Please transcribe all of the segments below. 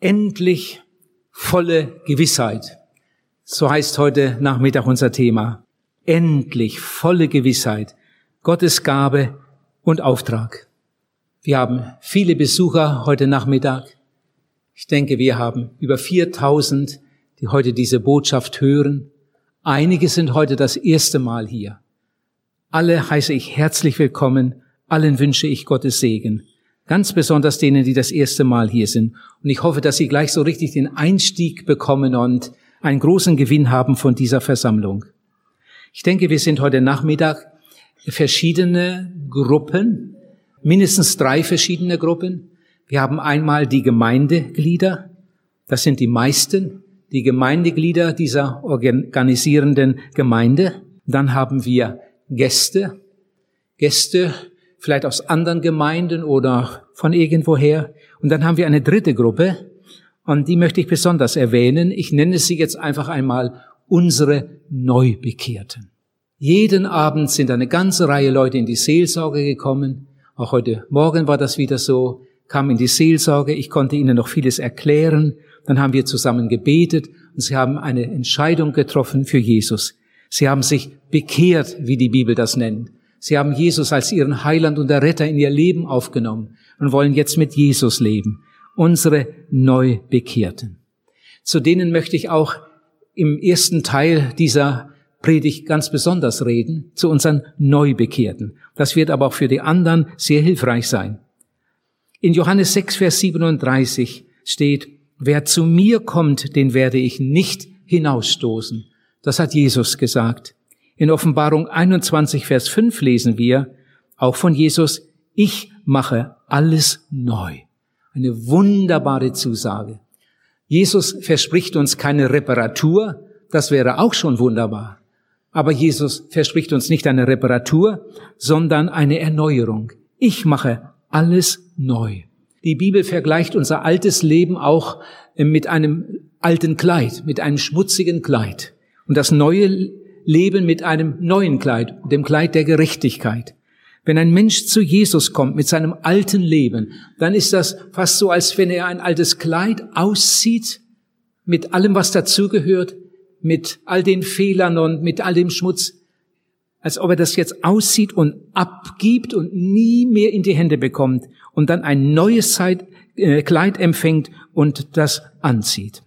Endlich volle Gewissheit. So heißt heute Nachmittag unser Thema. Endlich volle Gewissheit. Gottes Gabe und Auftrag. Wir haben viele Besucher heute Nachmittag. Ich denke, wir haben über 4000, die heute diese Botschaft hören. Einige sind heute das erste Mal hier. Alle heiße ich herzlich willkommen. Allen wünsche ich Gottes Segen. Ganz besonders denen, die das erste Mal hier sind. Und ich hoffe, dass Sie gleich so richtig den Einstieg bekommen und einen großen Gewinn haben von dieser Versammlung. Ich denke, wir sind heute Nachmittag verschiedene Gruppen, mindestens drei verschiedene Gruppen. Wir haben einmal die Gemeindeglieder, das sind die meisten, die Gemeindeglieder dieser organisierenden Gemeinde. Dann haben wir Gäste, Gäste vielleicht aus anderen Gemeinden oder von irgendwoher. Und dann haben wir eine dritte Gruppe, und die möchte ich besonders erwähnen. Ich nenne sie jetzt einfach einmal unsere Neubekehrten. Jeden Abend sind eine ganze Reihe Leute in die Seelsorge gekommen. Auch heute Morgen war das wieder so, kam in die Seelsorge. Ich konnte ihnen noch vieles erklären. Dann haben wir zusammen gebetet und sie haben eine Entscheidung getroffen für Jesus. Sie haben sich bekehrt, wie die Bibel das nennt. Sie haben Jesus als ihren Heiland und Retter in ihr Leben aufgenommen und wollen jetzt mit Jesus leben. Unsere Neubekehrten. Zu denen möchte ich auch im ersten Teil dieser Predigt ganz besonders reden, zu unseren Neubekehrten. Das wird aber auch für die anderen sehr hilfreich sein. In Johannes 6, Vers 37 steht, wer zu mir kommt, den werde ich nicht hinausstoßen. Das hat Jesus gesagt. In Offenbarung 21, Vers 5 lesen wir auch von Jesus, ich mache alles neu. Eine wunderbare Zusage. Jesus verspricht uns keine Reparatur, das wäre auch schon wunderbar. Aber Jesus verspricht uns nicht eine Reparatur, sondern eine Erneuerung. Ich mache alles neu. Die Bibel vergleicht unser altes Leben auch mit einem alten Kleid, mit einem schmutzigen Kleid. Und das neue leben mit einem neuen Kleid, dem Kleid der Gerechtigkeit. Wenn ein Mensch zu Jesus kommt mit seinem alten Leben, dann ist das fast so, als wenn er ein altes Kleid auszieht, mit allem, was dazugehört, mit all den Fehlern und mit all dem Schmutz, als ob er das jetzt aussieht und abgibt und nie mehr in die Hände bekommt und dann ein neues äh, Kleid empfängt und das anzieht.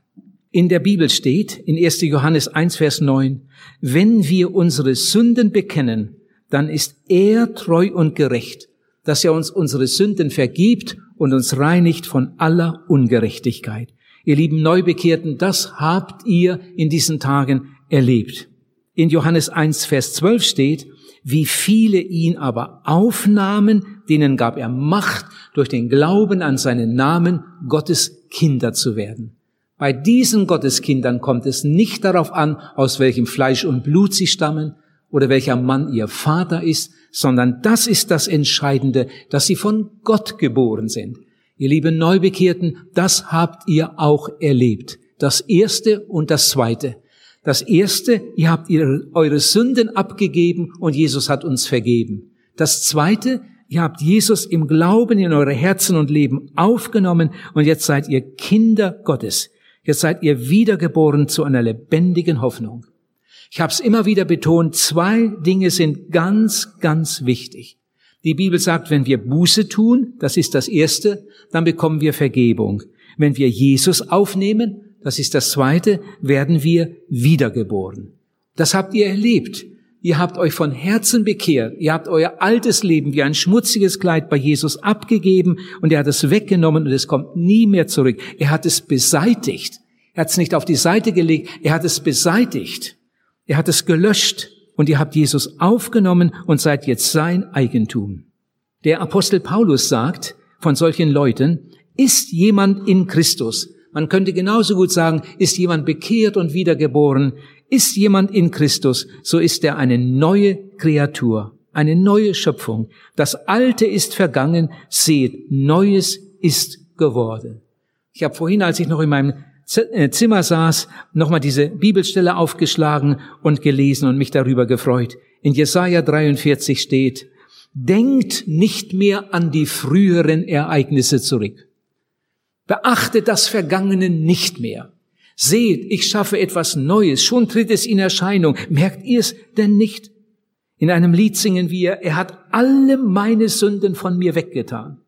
In der Bibel steht, in 1. Johannes 1, Vers 9, wenn wir unsere Sünden bekennen, dann ist er treu und gerecht, dass er uns unsere Sünden vergibt und uns reinigt von aller Ungerechtigkeit. Ihr lieben Neubekehrten, das habt ihr in diesen Tagen erlebt. In Johannes 1, Vers 12 steht, wie viele ihn aber aufnahmen, denen gab er Macht, durch den Glauben an seinen Namen Gottes Kinder zu werden. Bei diesen Gotteskindern kommt es nicht darauf an, aus welchem Fleisch und Blut sie stammen oder welcher Mann ihr Vater ist, sondern das ist das Entscheidende, dass sie von Gott geboren sind. Ihr lieben Neubekehrten, das habt ihr auch erlebt. Das erste und das zweite. Das erste, ihr habt eure Sünden abgegeben und Jesus hat uns vergeben. Das zweite, ihr habt Jesus im Glauben in eure Herzen und Leben aufgenommen und jetzt seid ihr Kinder Gottes. Jetzt seid ihr wiedergeboren zu einer lebendigen Hoffnung. Ich habe es immer wieder betont, zwei Dinge sind ganz, ganz wichtig. Die Bibel sagt, wenn wir Buße tun, das ist das Erste, dann bekommen wir Vergebung. Wenn wir Jesus aufnehmen, das ist das Zweite, werden wir wiedergeboren. Das habt ihr erlebt. Ihr habt euch von Herzen bekehrt. Ihr habt euer altes Leben wie ein schmutziges Kleid bei Jesus abgegeben und er hat es weggenommen und es kommt nie mehr zurück. Er hat es beseitigt. Er hat es nicht auf die Seite gelegt, er hat es beseitigt. Er hat es gelöscht und ihr habt Jesus aufgenommen und seid jetzt sein Eigentum. Der Apostel Paulus sagt von solchen Leuten, ist jemand in Christus, man könnte genauso gut sagen, ist jemand bekehrt und wiedergeboren, ist jemand in Christus, so ist er eine neue Kreatur, eine neue Schöpfung. Das Alte ist vergangen, seht, Neues ist geworden. Ich habe vorhin, als ich noch in meinem äh, Zimmer saß, nochmal diese Bibelstelle aufgeschlagen und gelesen und mich darüber gefreut. In Jesaja 43 steht, denkt nicht mehr an die früheren Ereignisse zurück. Beachte das Vergangene nicht mehr. Seht, ich schaffe etwas Neues, schon tritt es in Erscheinung. Merkt ihr es denn nicht? In einem Lied singen wir, er hat alle meine Sünden von mir weggetan.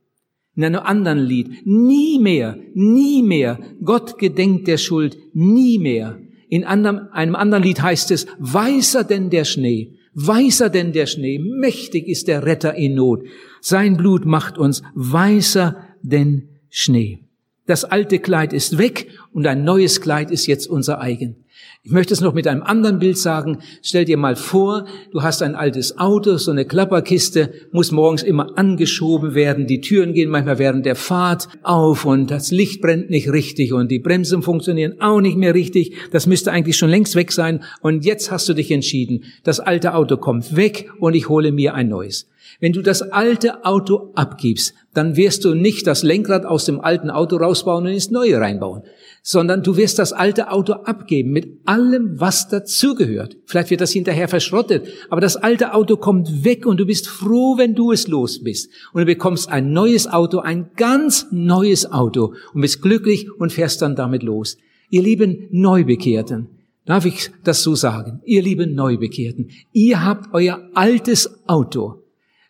In einem anderen Lied, nie mehr, nie mehr, Gott gedenkt der Schuld, nie mehr. In einem, anderen Lied heißt es, weißer denn der Schnee, weißer denn der Schnee, mächtig ist der Retter in Not. Sein Blut macht uns weißer denn Schnee. Das alte Kleid ist weg und ein neues Kleid ist jetzt unser eigen. Ich möchte es noch mit einem anderen Bild sagen. Stell dir mal vor, du hast ein altes Auto, so eine Klapperkiste, muss morgens immer angeschoben werden. Die Türen gehen manchmal während der Fahrt auf und das Licht brennt nicht richtig und die Bremsen funktionieren auch nicht mehr richtig. Das müsste eigentlich schon längst weg sein. Und jetzt hast du dich entschieden. Das alte Auto kommt weg und ich hole mir ein neues. Wenn du das alte Auto abgibst, dann wirst du nicht das Lenkrad aus dem alten Auto rausbauen und ins neue reinbauen, sondern du wirst das alte Auto abgeben mit allem, was dazugehört. Vielleicht wird das hinterher verschrottet, aber das alte Auto kommt weg und du bist froh, wenn du es los bist. Und du bekommst ein neues Auto, ein ganz neues Auto und bist glücklich und fährst dann damit los. Ihr lieben Neubekehrten, darf ich das so sagen? Ihr lieben Neubekehrten, ihr habt euer altes Auto,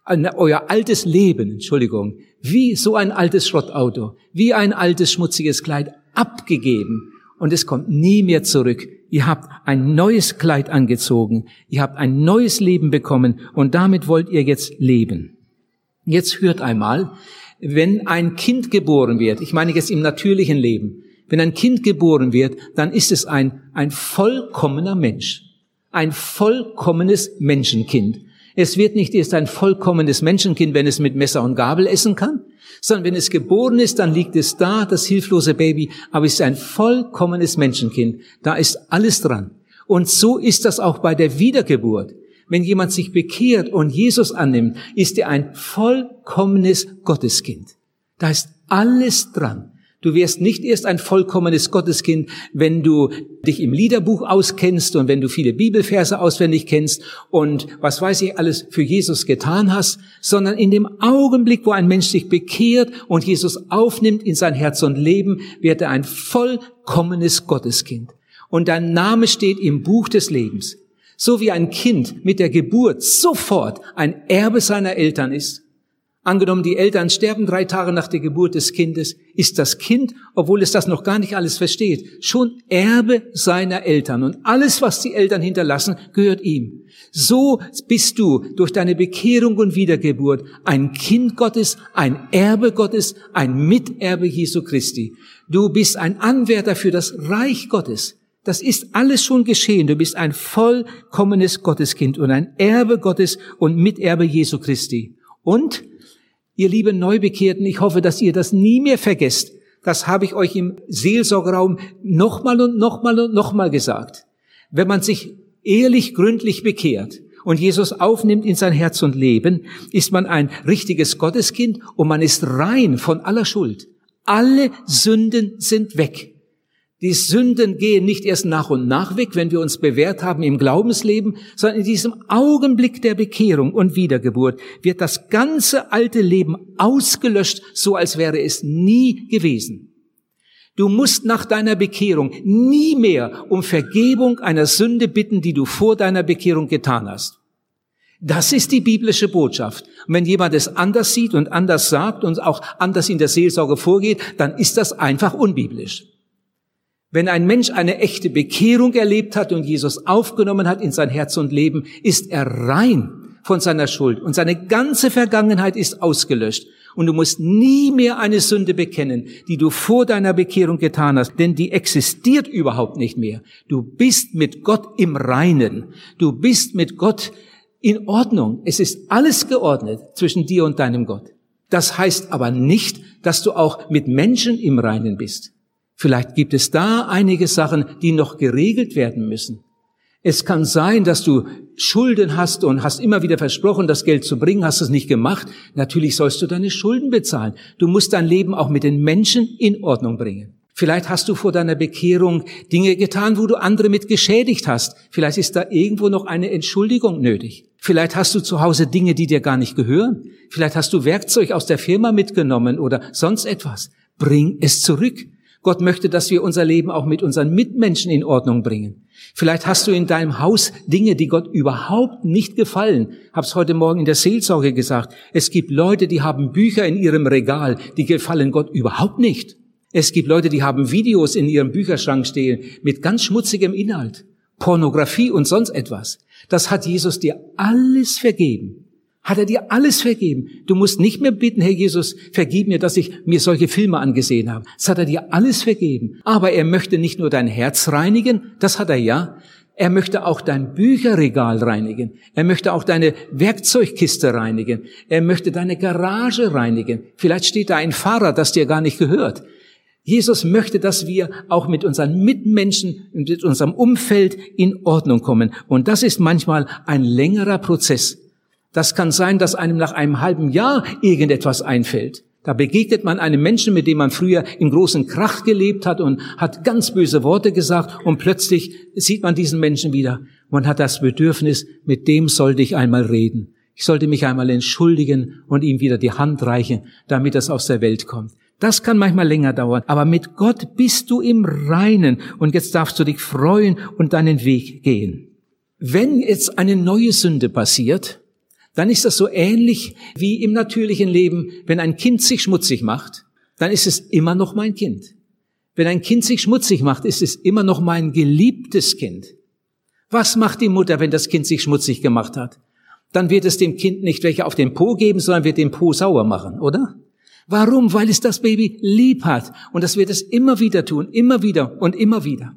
euer altes Leben, Entschuldigung, wie so ein altes Schrottauto, wie ein altes schmutziges Kleid abgegeben und es kommt nie mehr zurück. Ihr habt ein neues Kleid angezogen, ihr habt ein neues Leben bekommen und damit wollt ihr jetzt leben. Jetzt hört einmal, wenn ein Kind geboren wird, ich meine jetzt im natürlichen Leben, wenn ein Kind geboren wird, dann ist es ein, ein vollkommener Mensch, ein vollkommenes Menschenkind. Es wird nicht erst ein vollkommenes Menschenkind, wenn es mit Messer und Gabel essen kann, sondern wenn es geboren ist, dann liegt es da, das hilflose Baby, aber es ist ein vollkommenes Menschenkind. Da ist alles dran. Und so ist das auch bei der Wiedergeburt. Wenn jemand sich bekehrt und Jesus annimmt, ist er ein vollkommenes Gotteskind. Da ist alles dran. Du wirst nicht erst ein vollkommenes Gotteskind, wenn du dich im Liederbuch auskennst und wenn du viele Bibelverse auswendig kennst und was weiß ich alles für Jesus getan hast, sondern in dem Augenblick, wo ein Mensch sich bekehrt und Jesus aufnimmt in sein Herz und Leben, wird er ein vollkommenes Gotteskind. Und dein Name steht im Buch des Lebens. So wie ein Kind mit der Geburt sofort ein Erbe seiner Eltern ist, Angenommen, die Eltern sterben drei Tage nach der Geburt des Kindes, ist das Kind, obwohl es das noch gar nicht alles versteht, schon Erbe seiner Eltern. Und alles, was die Eltern hinterlassen, gehört ihm. So bist du durch deine Bekehrung und Wiedergeburt ein Kind Gottes, ein Erbe Gottes, ein Miterbe Jesu Christi. Du bist ein Anwärter für das Reich Gottes. Das ist alles schon geschehen. Du bist ein vollkommenes Gotteskind und ein Erbe Gottes und Miterbe Jesu Christi. Und Ihr lieben Neubekehrten, ich hoffe, dass ihr das nie mehr vergesst. Das habe ich euch im Seelsorgeraum nochmal und nochmal und nochmal gesagt. Wenn man sich ehrlich gründlich bekehrt und Jesus aufnimmt in sein Herz und Leben, ist man ein richtiges Gotteskind und man ist rein von aller Schuld. Alle Sünden sind weg. Die Sünden gehen nicht erst nach und nach weg, wenn wir uns bewährt haben im Glaubensleben, sondern in diesem Augenblick der Bekehrung und Wiedergeburt wird das ganze alte Leben ausgelöscht, so als wäre es nie gewesen. Du musst nach deiner Bekehrung nie mehr um Vergebung einer Sünde bitten, die du vor deiner Bekehrung getan hast. Das ist die biblische Botschaft. Und wenn jemand es anders sieht und anders sagt und auch anders in der Seelsorge vorgeht, dann ist das einfach unbiblisch. Wenn ein Mensch eine echte Bekehrung erlebt hat und Jesus aufgenommen hat in sein Herz und Leben, ist er rein von seiner Schuld und seine ganze Vergangenheit ist ausgelöscht. Und du musst nie mehr eine Sünde bekennen, die du vor deiner Bekehrung getan hast, denn die existiert überhaupt nicht mehr. Du bist mit Gott im Reinen. Du bist mit Gott in Ordnung. Es ist alles geordnet zwischen dir und deinem Gott. Das heißt aber nicht, dass du auch mit Menschen im Reinen bist. Vielleicht gibt es da einige Sachen, die noch geregelt werden müssen. Es kann sein, dass du Schulden hast und hast immer wieder versprochen, das Geld zu bringen, hast es nicht gemacht. Natürlich sollst du deine Schulden bezahlen. Du musst dein Leben auch mit den Menschen in Ordnung bringen. Vielleicht hast du vor deiner Bekehrung Dinge getan, wo du andere mit geschädigt hast. Vielleicht ist da irgendwo noch eine Entschuldigung nötig. Vielleicht hast du zu Hause Dinge, die dir gar nicht gehören. Vielleicht hast du Werkzeug aus der Firma mitgenommen oder sonst etwas. Bring es zurück. Gott möchte, dass wir unser Leben auch mit unseren Mitmenschen in Ordnung bringen. Vielleicht hast du in deinem Haus Dinge, die Gott überhaupt nicht gefallen. Hab's heute Morgen in der Seelsorge gesagt. Es gibt Leute, die haben Bücher in ihrem Regal, die gefallen Gott überhaupt nicht. Es gibt Leute, die haben Videos in ihrem Bücherschrank stehen mit ganz schmutzigem Inhalt. Pornografie und sonst etwas. Das hat Jesus dir alles vergeben. Hat er dir alles vergeben. Du musst nicht mehr bitten, Herr Jesus, vergib mir, dass ich mir solche Filme angesehen habe. Das hat er dir alles vergeben. Aber er möchte nicht nur dein Herz reinigen, das hat er ja. Er möchte auch dein Bücherregal reinigen. Er möchte auch deine Werkzeugkiste reinigen. Er möchte deine Garage reinigen. Vielleicht steht da ein Fahrrad, das dir gar nicht gehört. Jesus möchte, dass wir auch mit unseren Mitmenschen, mit unserem Umfeld in Ordnung kommen. Und das ist manchmal ein längerer Prozess. Das kann sein, dass einem nach einem halben Jahr irgendetwas einfällt. Da begegnet man einem Menschen, mit dem man früher im großen Krach gelebt hat und hat ganz böse Worte gesagt und plötzlich sieht man diesen Menschen wieder. Man hat das Bedürfnis, mit dem sollte ich einmal reden. Ich sollte mich einmal entschuldigen und ihm wieder die Hand reichen, damit das aus der Welt kommt. Das kann manchmal länger dauern, aber mit Gott bist du im Reinen und jetzt darfst du dich freuen und deinen Weg gehen. Wenn jetzt eine neue Sünde passiert, dann ist das so ähnlich wie im natürlichen Leben, wenn ein Kind sich schmutzig macht, dann ist es immer noch mein Kind. Wenn ein Kind sich schmutzig macht, ist es immer noch mein geliebtes Kind. Was macht die Mutter, wenn das Kind sich schmutzig gemacht hat? Dann wird es dem Kind nicht welche auf den Po geben, sondern wird den Po sauer machen, oder? Warum? Weil es das Baby lieb hat. Und das wird es immer wieder tun, immer wieder und immer wieder.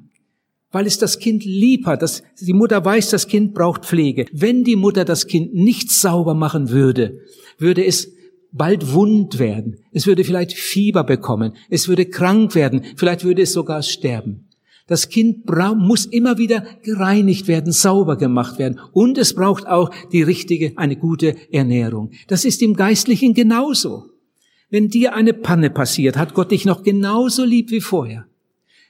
Weil es das Kind lieb hat. Das, die Mutter weiß, das Kind braucht Pflege. Wenn die Mutter das Kind nicht sauber machen würde, würde es bald wund werden. Es würde vielleicht Fieber bekommen. Es würde krank werden. Vielleicht würde es sogar sterben. Das Kind muss immer wieder gereinigt werden, sauber gemacht werden. Und es braucht auch die richtige, eine gute Ernährung. Das ist im Geistlichen genauso. Wenn dir eine Panne passiert, hat Gott dich noch genauso lieb wie vorher.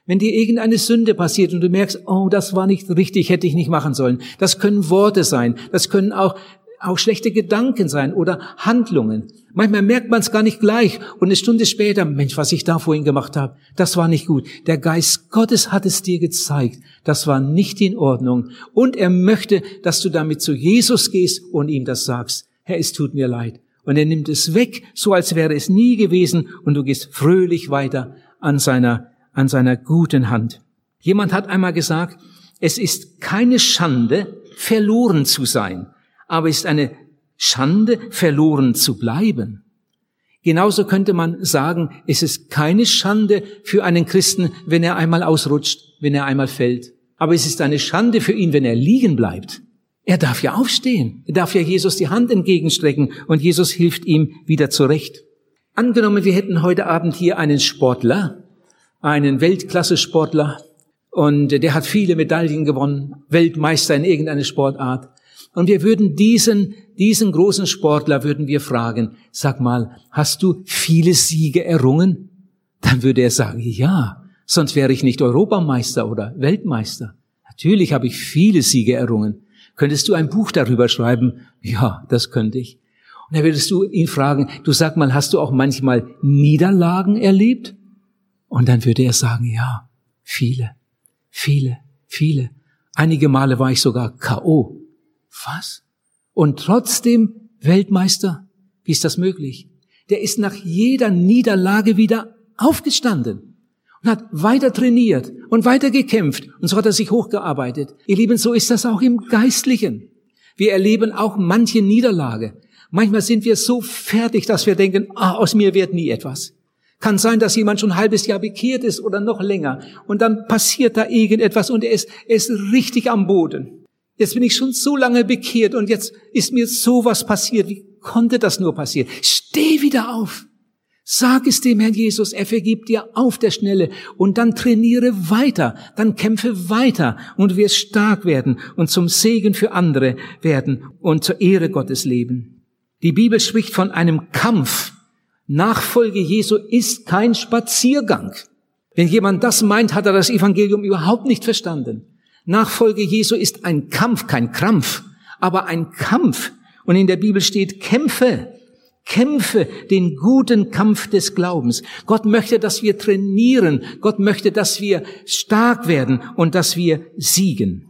Wenn dir irgendeine Sünde passiert und du merkst, oh, das war nicht richtig, hätte ich nicht machen sollen. Das können Worte sein, das können auch, auch schlechte Gedanken sein oder Handlungen. Manchmal merkt man es gar nicht gleich und eine Stunde später, Mensch, was ich da vorhin gemacht habe, das war nicht gut. Der Geist Gottes hat es dir gezeigt, das war nicht in Ordnung. Und er möchte, dass du damit zu Jesus gehst und ihm das sagst. Herr, es tut mir leid und er nimmt es weg, so als wäre es nie gewesen und du gehst fröhlich weiter an seiner, an seiner guten Hand. Jemand hat einmal gesagt, es ist keine Schande, verloren zu sein, aber es ist eine Schande, verloren zu bleiben. Genauso könnte man sagen, es ist keine Schande für einen Christen, wenn er einmal ausrutscht, wenn er einmal fällt. Aber es ist eine Schande für ihn, wenn er liegen bleibt. Er darf ja aufstehen. Er darf ja Jesus die Hand entgegenstrecken und Jesus hilft ihm wieder zurecht. Angenommen, wir hätten heute Abend hier einen Sportler, einen Weltklasse-Sportler und der hat viele Medaillen gewonnen, Weltmeister in irgendeiner Sportart. Und wir würden diesen, diesen großen Sportler würden wir fragen, sag mal, hast du viele Siege errungen? Dann würde er sagen, ja, sonst wäre ich nicht Europameister oder Weltmeister. Natürlich habe ich viele Siege errungen. Könntest du ein Buch darüber schreiben? Ja, das könnte ich. Und dann würdest du ihn fragen, du sag mal, hast du auch manchmal Niederlagen erlebt? Und dann würde er sagen, ja, viele, viele, viele. Einige Male war ich sogar K.O. Was? Und trotzdem Weltmeister? Wie ist das möglich? Der ist nach jeder Niederlage wieder aufgestanden und hat weiter trainiert und weiter gekämpft und so hat er sich hochgearbeitet. Ihr Lieben, so ist das auch im Geistlichen. Wir erleben auch manche Niederlage. Manchmal sind wir so fertig, dass wir denken, ah, aus mir wird nie etwas. Kann sein, dass jemand schon ein halbes Jahr bekehrt ist oder noch länger und dann passiert da irgendetwas und er ist, er ist richtig am Boden. Jetzt bin ich schon so lange bekehrt und jetzt ist mir sowas passiert. Wie konnte das nur passieren? Steh wieder auf. Sag es dem Herrn Jesus, er vergibt dir auf der Schnelle und dann trainiere weiter, dann kämpfe weiter und du wirst stark werden und zum Segen für andere werden und zur Ehre Gottes leben. Die Bibel spricht von einem Kampf. Nachfolge Jesu ist kein Spaziergang. Wenn jemand das meint, hat er das Evangelium überhaupt nicht verstanden. Nachfolge Jesu ist ein Kampf, kein Krampf, aber ein Kampf. Und in der Bibel steht, kämpfe, Kämpfe den guten Kampf des Glaubens. Gott möchte, dass wir trainieren. Gott möchte, dass wir stark werden und dass wir siegen.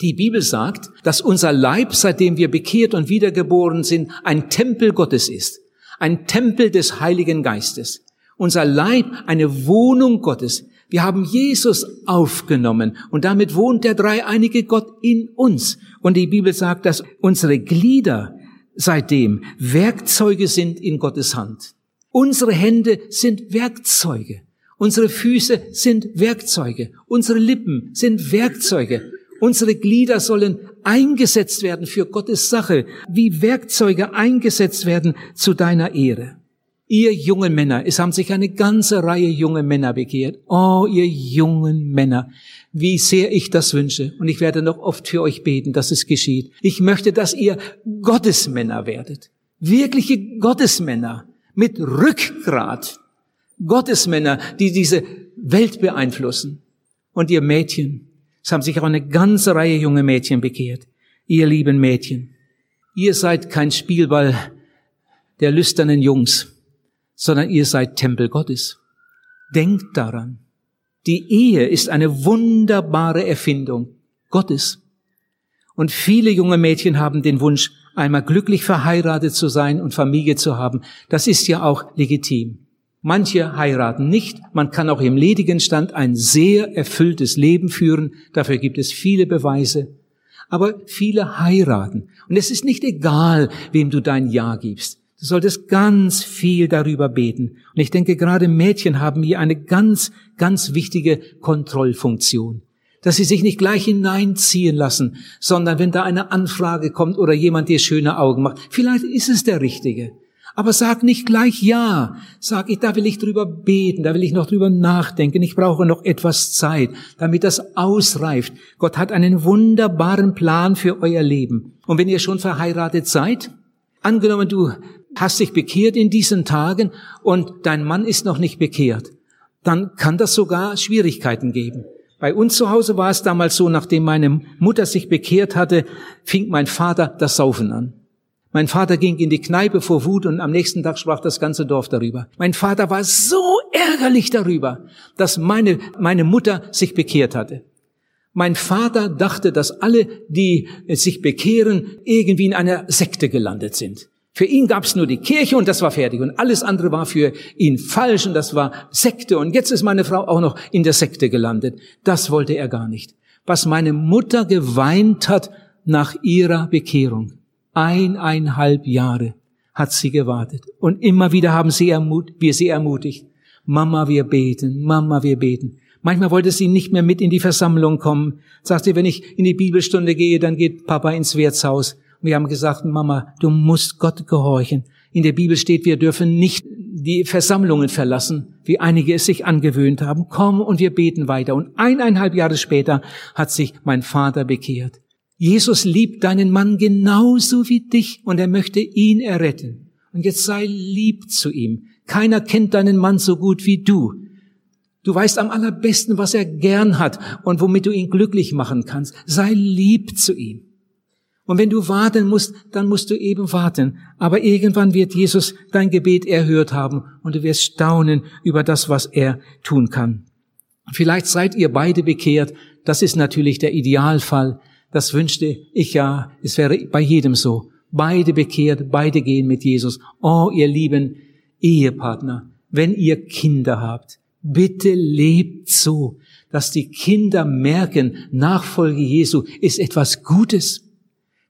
Die Bibel sagt, dass unser Leib, seitdem wir bekehrt und wiedergeboren sind, ein Tempel Gottes ist. Ein Tempel des Heiligen Geistes. Unser Leib eine Wohnung Gottes. Wir haben Jesus aufgenommen und damit wohnt der dreieinige Gott in uns. Und die Bibel sagt, dass unsere Glieder seitdem Werkzeuge sind in Gottes Hand. Unsere Hände sind Werkzeuge. Unsere Füße sind Werkzeuge. Unsere Lippen sind Werkzeuge. Unsere Glieder sollen eingesetzt werden für Gottes Sache, wie Werkzeuge eingesetzt werden zu deiner Ehre. Ihr jungen Männer, es haben sich eine ganze Reihe junge Männer bekehrt. Oh, ihr jungen Männer, wie sehr ich das wünsche. Und ich werde noch oft für euch beten, dass es geschieht. Ich möchte, dass ihr Gottesmänner werdet. Wirkliche Gottesmänner mit Rückgrat. Gottesmänner, die diese Welt beeinflussen. Und ihr Mädchen, es haben sich auch eine ganze Reihe junge Mädchen bekehrt. Ihr lieben Mädchen, ihr seid kein Spielball der lüsternen Jungs sondern ihr seid Tempel Gottes. Denkt daran. Die Ehe ist eine wunderbare Erfindung Gottes. Und viele junge Mädchen haben den Wunsch, einmal glücklich verheiratet zu sein und Familie zu haben. Das ist ja auch legitim. Manche heiraten nicht. Man kann auch im ledigen Stand ein sehr erfülltes Leben führen. Dafür gibt es viele Beweise. Aber viele heiraten. Und es ist nicht egal, wem du dein Ja gibst. Du solltest ganz viel darüber beten. Und ich denke, gerade Mädchen haben hier eine ganz, ganz wichtige Kontrollfunktion. Dass sie sich nicht gleich hineinziehen lassen, sondern wenn da eine Anfrage kommt oder jemand dir schöne Augen macht, vielleicht ist es der Richtige. Aber sag nicht gleich ja. Sag ich, da will ich drüber beten, da will ich noch drüber nachdenken. Ich brauche noch etwas Zeit, damit das ausreift. Gott hat einen wunderbaren Plan für euer Leben. Und wenn ihr schon verheiratet seid, angenommen du hast dich bekehrt in diesen Tagen und dein Mann ist noch nicht bekehrt, dann kann das sogar Schwierigkeiten geben. Bei uns zu Hause war es damals so, nachdem meine Mutter sich bekehrt hatte, fing mein Vater das Saufen an. Mein Vater ging in die Kneipe vor Wut und am nächsten Tag sprach das ganze Dorf darüber. Mein Vater war so ärgerlich darüber, dass meine, meine Mutter sich bekehrt hatte. Mein Vater dachte, dass alle, die sich bekehren, irgendwie in einer Sekte gelandet sind. Für ihn gab es nur die Kirche und das war fertig. Und alles andere war für ihn falsch und das war Sekte. Und jetzt ist meine Frau auch noch in der Sekte gelandet. Das wollte er gar nicht. Was meine Mutter geweint hat nach ihrer Bekehrung. Eineinhalb Jahre hat sie gewartet. Und immer wieder haben sie ermut wir sie ermutigt. Mama, wir beten. Mama, wir beten. Manchmal wollte sie nicht mehr mit in die Versammlung kommen. Sagte, wenn ich in die Bibelstunde gehe, dann geht Papa ins Wirtshaus. Wir haben gesagt, Mama, du musst Gott gehorchen. In der Bibel steht, wir dürfen nicht die Versammlungen verlassen, wie einige es sich angewöhnt haben. Komm und wir beten weiter. Und eineinhalb Jahre später hat sich mein Vater bekehrt. Jesus liebt deinen Mann genauso wie dich und er möchte ihn erretten. Und jetzt sei lieb zu ihm. Keiner kennt deinen Mann so gut wie du. Du weißt am allerbesten, was er gern hat und womit du ihn glücklich machen kannst. Sei lieb zu ihm. Und wenn du warten musst, dann musst du eben warten. Aber irgendwann wird Jesus dein Gebet erhört haben und du wirst staunen über das, was er tun kann. Vielleicht seid ihr beide bekehrt. Das ist natürlich der Idealfall. Das wünschte ich ja. Es wäre bei jedem so. Beide bekehrt, beide gehen mit Jesus. Oh, ihr lieben Ehepartner, wenn ihr Kinder habt, bitte lebt so, dass die Kinder merken, Nachfolge Jesu ist etwas Gutes.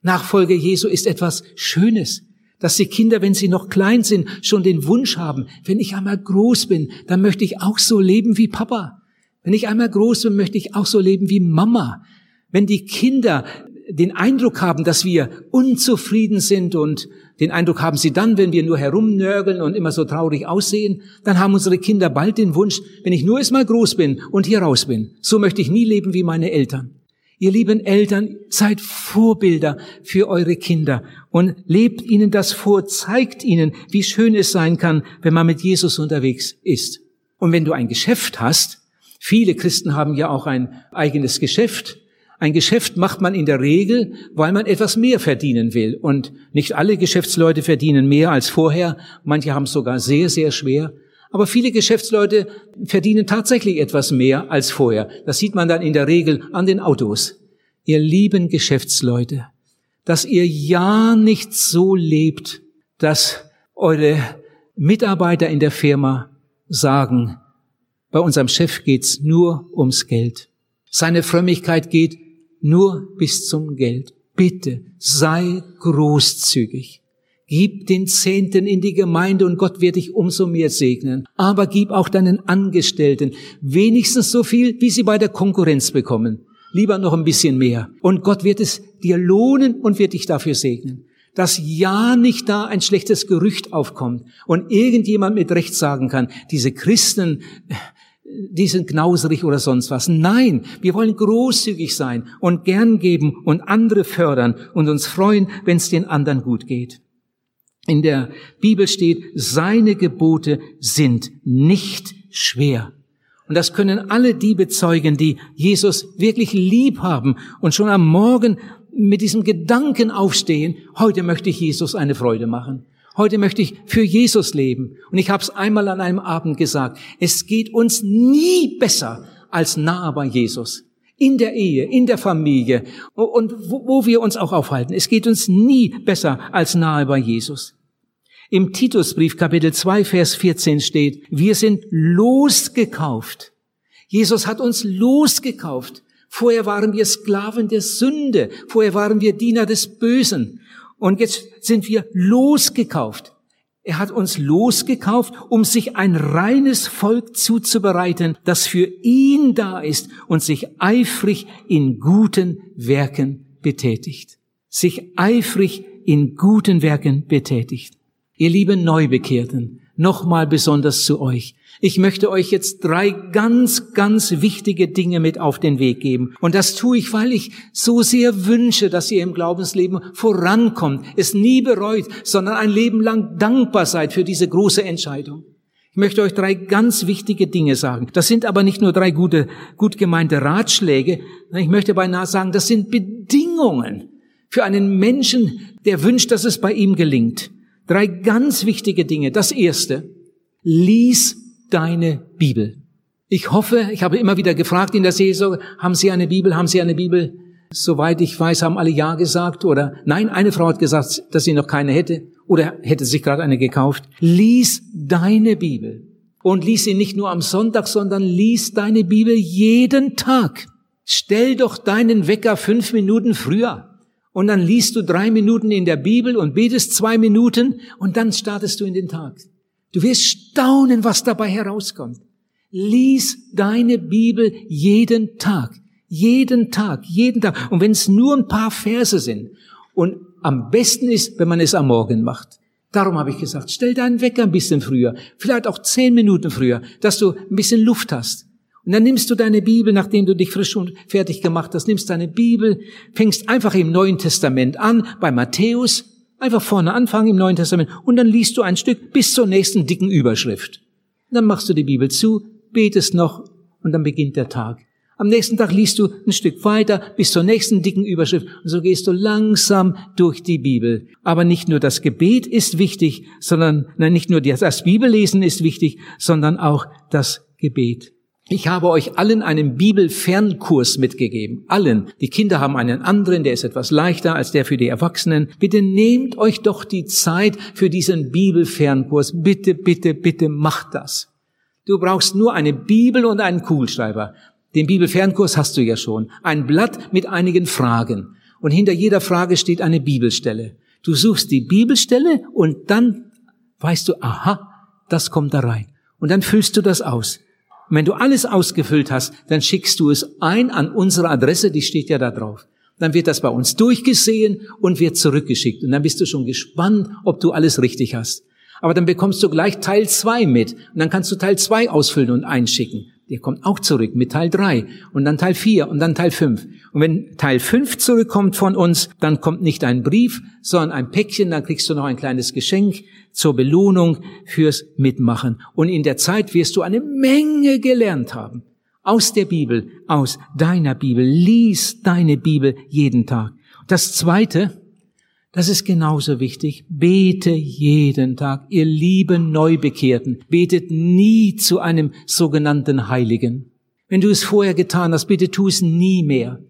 Nachfolge Jesu ist etwas Schönes, dass die Kinder, wenn sie noch klein sind, schon den Wunsch haben, wenn ich einmal groß bin, dann möchte ich auch so leben wie Papa. Wenn ich einmal groß bin, möchte ich auch so leben wie Mama. Wenn die Kinder den Eindruck haben, dass wir unzufrieden sind und den Eindruck haben sie dann, wenn wir nur herumnörgeln und immer so traurig aussehen, dann haben unsere Kinder bald den Wunsch, wenn ich nur erstmal groß bin und hier raus bin, so möchte ich nie leben wie meine Eltern. Ihr lieben Eltern, seid Vorbilder für eure Kinder und lebt ihnen das vor, zeigt ihnen, wie schön es sein kann, wenn man mit Jesus unterwegs ist. Und wenn du ein Geschäft hast, viele Christen haben ja auch ein eigenes Geschäft, Ein Geschäft macht man in der Regel, weil man etwas mehr verdienen will. Und nicht alle Geschäftsleute verdienen mehr als vorher. Manche haben es sogar sehr, sehr schwer. Aber viele Geschäftsleute verdienen tatsächlich etwas mehr als vorher. Das sieht man dann in der Regel an den Autos. Ihr lieben Geschäftsleute, dass ihr ja nicht so lebt, dass eure Mitarbeiter in der Firma sagen, bei unserem Chef geht's nur ums Geld. Seine Frömmigkeit geht nur bis zum Geld. Bitte sei großzügig. Gib den Zehnten in die Gemeinde und Gott wird dich umso mehr segnen. Aber gib auch deinen Angestellten wenigstens so viel, wie sie bei der Konkurrenz bekommen. Lieber noch ein bisschen mehr. Und Gott wird es dir lohnen und wird dich dafür segnen. Dass ja nicht da ein schlechtes Gerücht aufkommt und irgendjemand mit Recht sagen kann, diese Christen, die sind knauserig oder sonst was. Nein, wir wollen großzügig sein und gern geben und andere fördern und uns freuen, wenn es den anderen gut geht. In der Bibel steht, seine Gebote sind nicht schwer. Und das können alle die bezeugen, die Jesus wirklich lieb haben und schon am Morgen mit diesem Gedanken aufstehen, heute möchte ich Jesus eine Freude machen. Heute möchte ich für Jesus leben. Und ich habe es einmal an einem Abend gesagt, es geht uns nie besser als nahe bei Jesus. In der Ehe, in der Familie und wo, wo wir uns auch aufhalten. Es geht uns nie besser als nahe bei Jesus. Im Titusbrief Kapitel 2, Vers 14 steht, wir sind losgekauft. Jesus hat uns losgekauft. Vorher waren wir Sklaven der Sünde. Vorher waren wir Diener des Bösen. Und jetzt sind wir losgekauft. Er hat uns losgekauft, um sich ein reines Volk zuzubereiten, das für ihn da ist und sich eifrig in guten Werken betätigt. Sich eifrig in guten Werken betätigt. Ihr lieben Neubekehrten, nochmal besonders zu euch. Ich möchte euch jetzt drei ganz, ganz wichtige Dinge mit auf den Weg geben. Und das tue ich, weil ich so sehr wünsche, dass ihr im Glaubensleben vorankommt, es nie bereut, sondern ein Leben lang dankbar seid für diese große Entscheidung. Ich möchte euch drei ganz wichtige Dinge sagen. Das sind aber nicht nur drei gute, gut gemeinte Ratschläge. Ich möchte beinahe sagen, das sind Bedingungen für einen Menschen, der wünscht, dass es bei ihm gelingt. Drei ganz wichtige Dinge. Das erste, lies deine Bibel. Ich hoffe, ich habe immer wieder gefragt in der Seelsorge, haben Sie eine Bibel, haben Sie eine Bibel? Soweit ich weiß, haben alle Ja gesagt oder nein, eine Frau hat gesagt, dass sie noch keine hätte oder hätte sich gerade eine gekauft. Lies deine Bibel und lies sie nicht nur am Sonntag, sondern lies deine Bibel jeden Tag. Stell doch deinen Wecker fünf Minuten früher und dann liest du drei Minuten in der Bibel und betest zwei Minuten und dann startest du in den Tag. Du wirst staunen, was dabei herauskommt. Lies deine Bibel jeden Tag. Jeden Tag, jeden Tag. Und wenn es nur ein paar Verse sind. Und am besten ist, wenn man es am Morgen macht. Darum habe ich gesagt, stell deinen Wecker ein bisschen früher. Vielleicht auch zehn Minuten früher, dass du ein bisschen Luft hast. Und dann nimmst du deine Bibel, nachdem du dich frisch und fertig gemacht hast, nimmst deine Bibel, fängst einfach im Neuen Testament an, bei Matthäus, Einfach vorne anfangen im Neuen Testament und dann liest du ein Stück bis zur nächsten dicken Überschrift. dann machst du die Bibel zu, betest noch und dann beginnt der Tag. Am nächsten Tag liest du ein Stück weiter bis zur nächsten dicken Überschrift und so gehst du langsam durch die Bibel. Aber nicht nur das Gebet ist wichtig, sondern nein, nicht nur das Bibellesen ist wichtig, sondern auch das Gebet. Ich habe euch allen einen Bibelfernkurs mitgegeben. Allen. Die Kinder haben einen anderen, der ist etwas leichter als der für die Erwachsenen. Bitte nehmt euch doch die Zeit für diesen Bibelfernkurs. Bitte, bitte, bitte macht das. Du brauchst nur eine Bibel und einen Kugelschreiber. Den Bibelfernkurs hast du ja schon. Ein Blatt mit einigen Fragen. Und hinter jeder Frage steht eine Bibelstelle. Du suchst die Bibelstelle und dann weißt du, aha, das kommt da rein. Und dann füllst du das aus. Und wenn du alles ausgefüllt hast, dann schickst du es ein an unsere Adresse, die steht ja da drauf. Dann wird das bei uns durchgesehen und wird zurückgeschickt. Und dann bist du schon gespannt, ob du alles richtig hast. Aber dann bekommst du gleich Teil zwei mit. Und dann kannst du Teil zwei ausfüllen und einschicken. Der kommt auch zurück mit Teil drei und dann Teil vier und dann Teil fünf. Und wenn Teil fünf zurückkommt von uns, dann kommt nicht ein Brief, sondern ein Päckchen, dann kriegst du noch ein kleines Geschenk zur Belohnung fürs Mitmachen. Und in der Zeit wirst du eine Menge gelernt haben. Aus der Bibel, aus deiner Bibel. Lies deine Bibel jeden Tag. Das zweite, das ist genauso wichtig. Bete jeden Tag. Ihr lieben Neubekehrten, betet nie zu einem sogenannten Heiligen. Wenn du es vorher getan hast, bitte tu es nie mehr.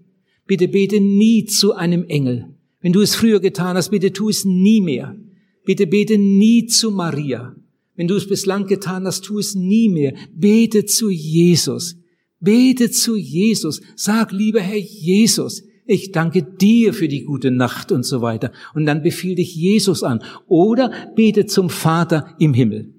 Bitte bete nie zu einem Engel. Wenn du es früher getan hast, bitte tu es nie mehr. Bitte bete nie zu Maria. Wenn du es bislang getan hast, tu es nie mehr. Bete zu Jesus. Bete zu Jesus. Sag, lieber Herr Jesus, ich danke dir für die gute Nacht und so weiter. Und dann befiehl dich Jesus an. Oder bete zum Vater im Himmel.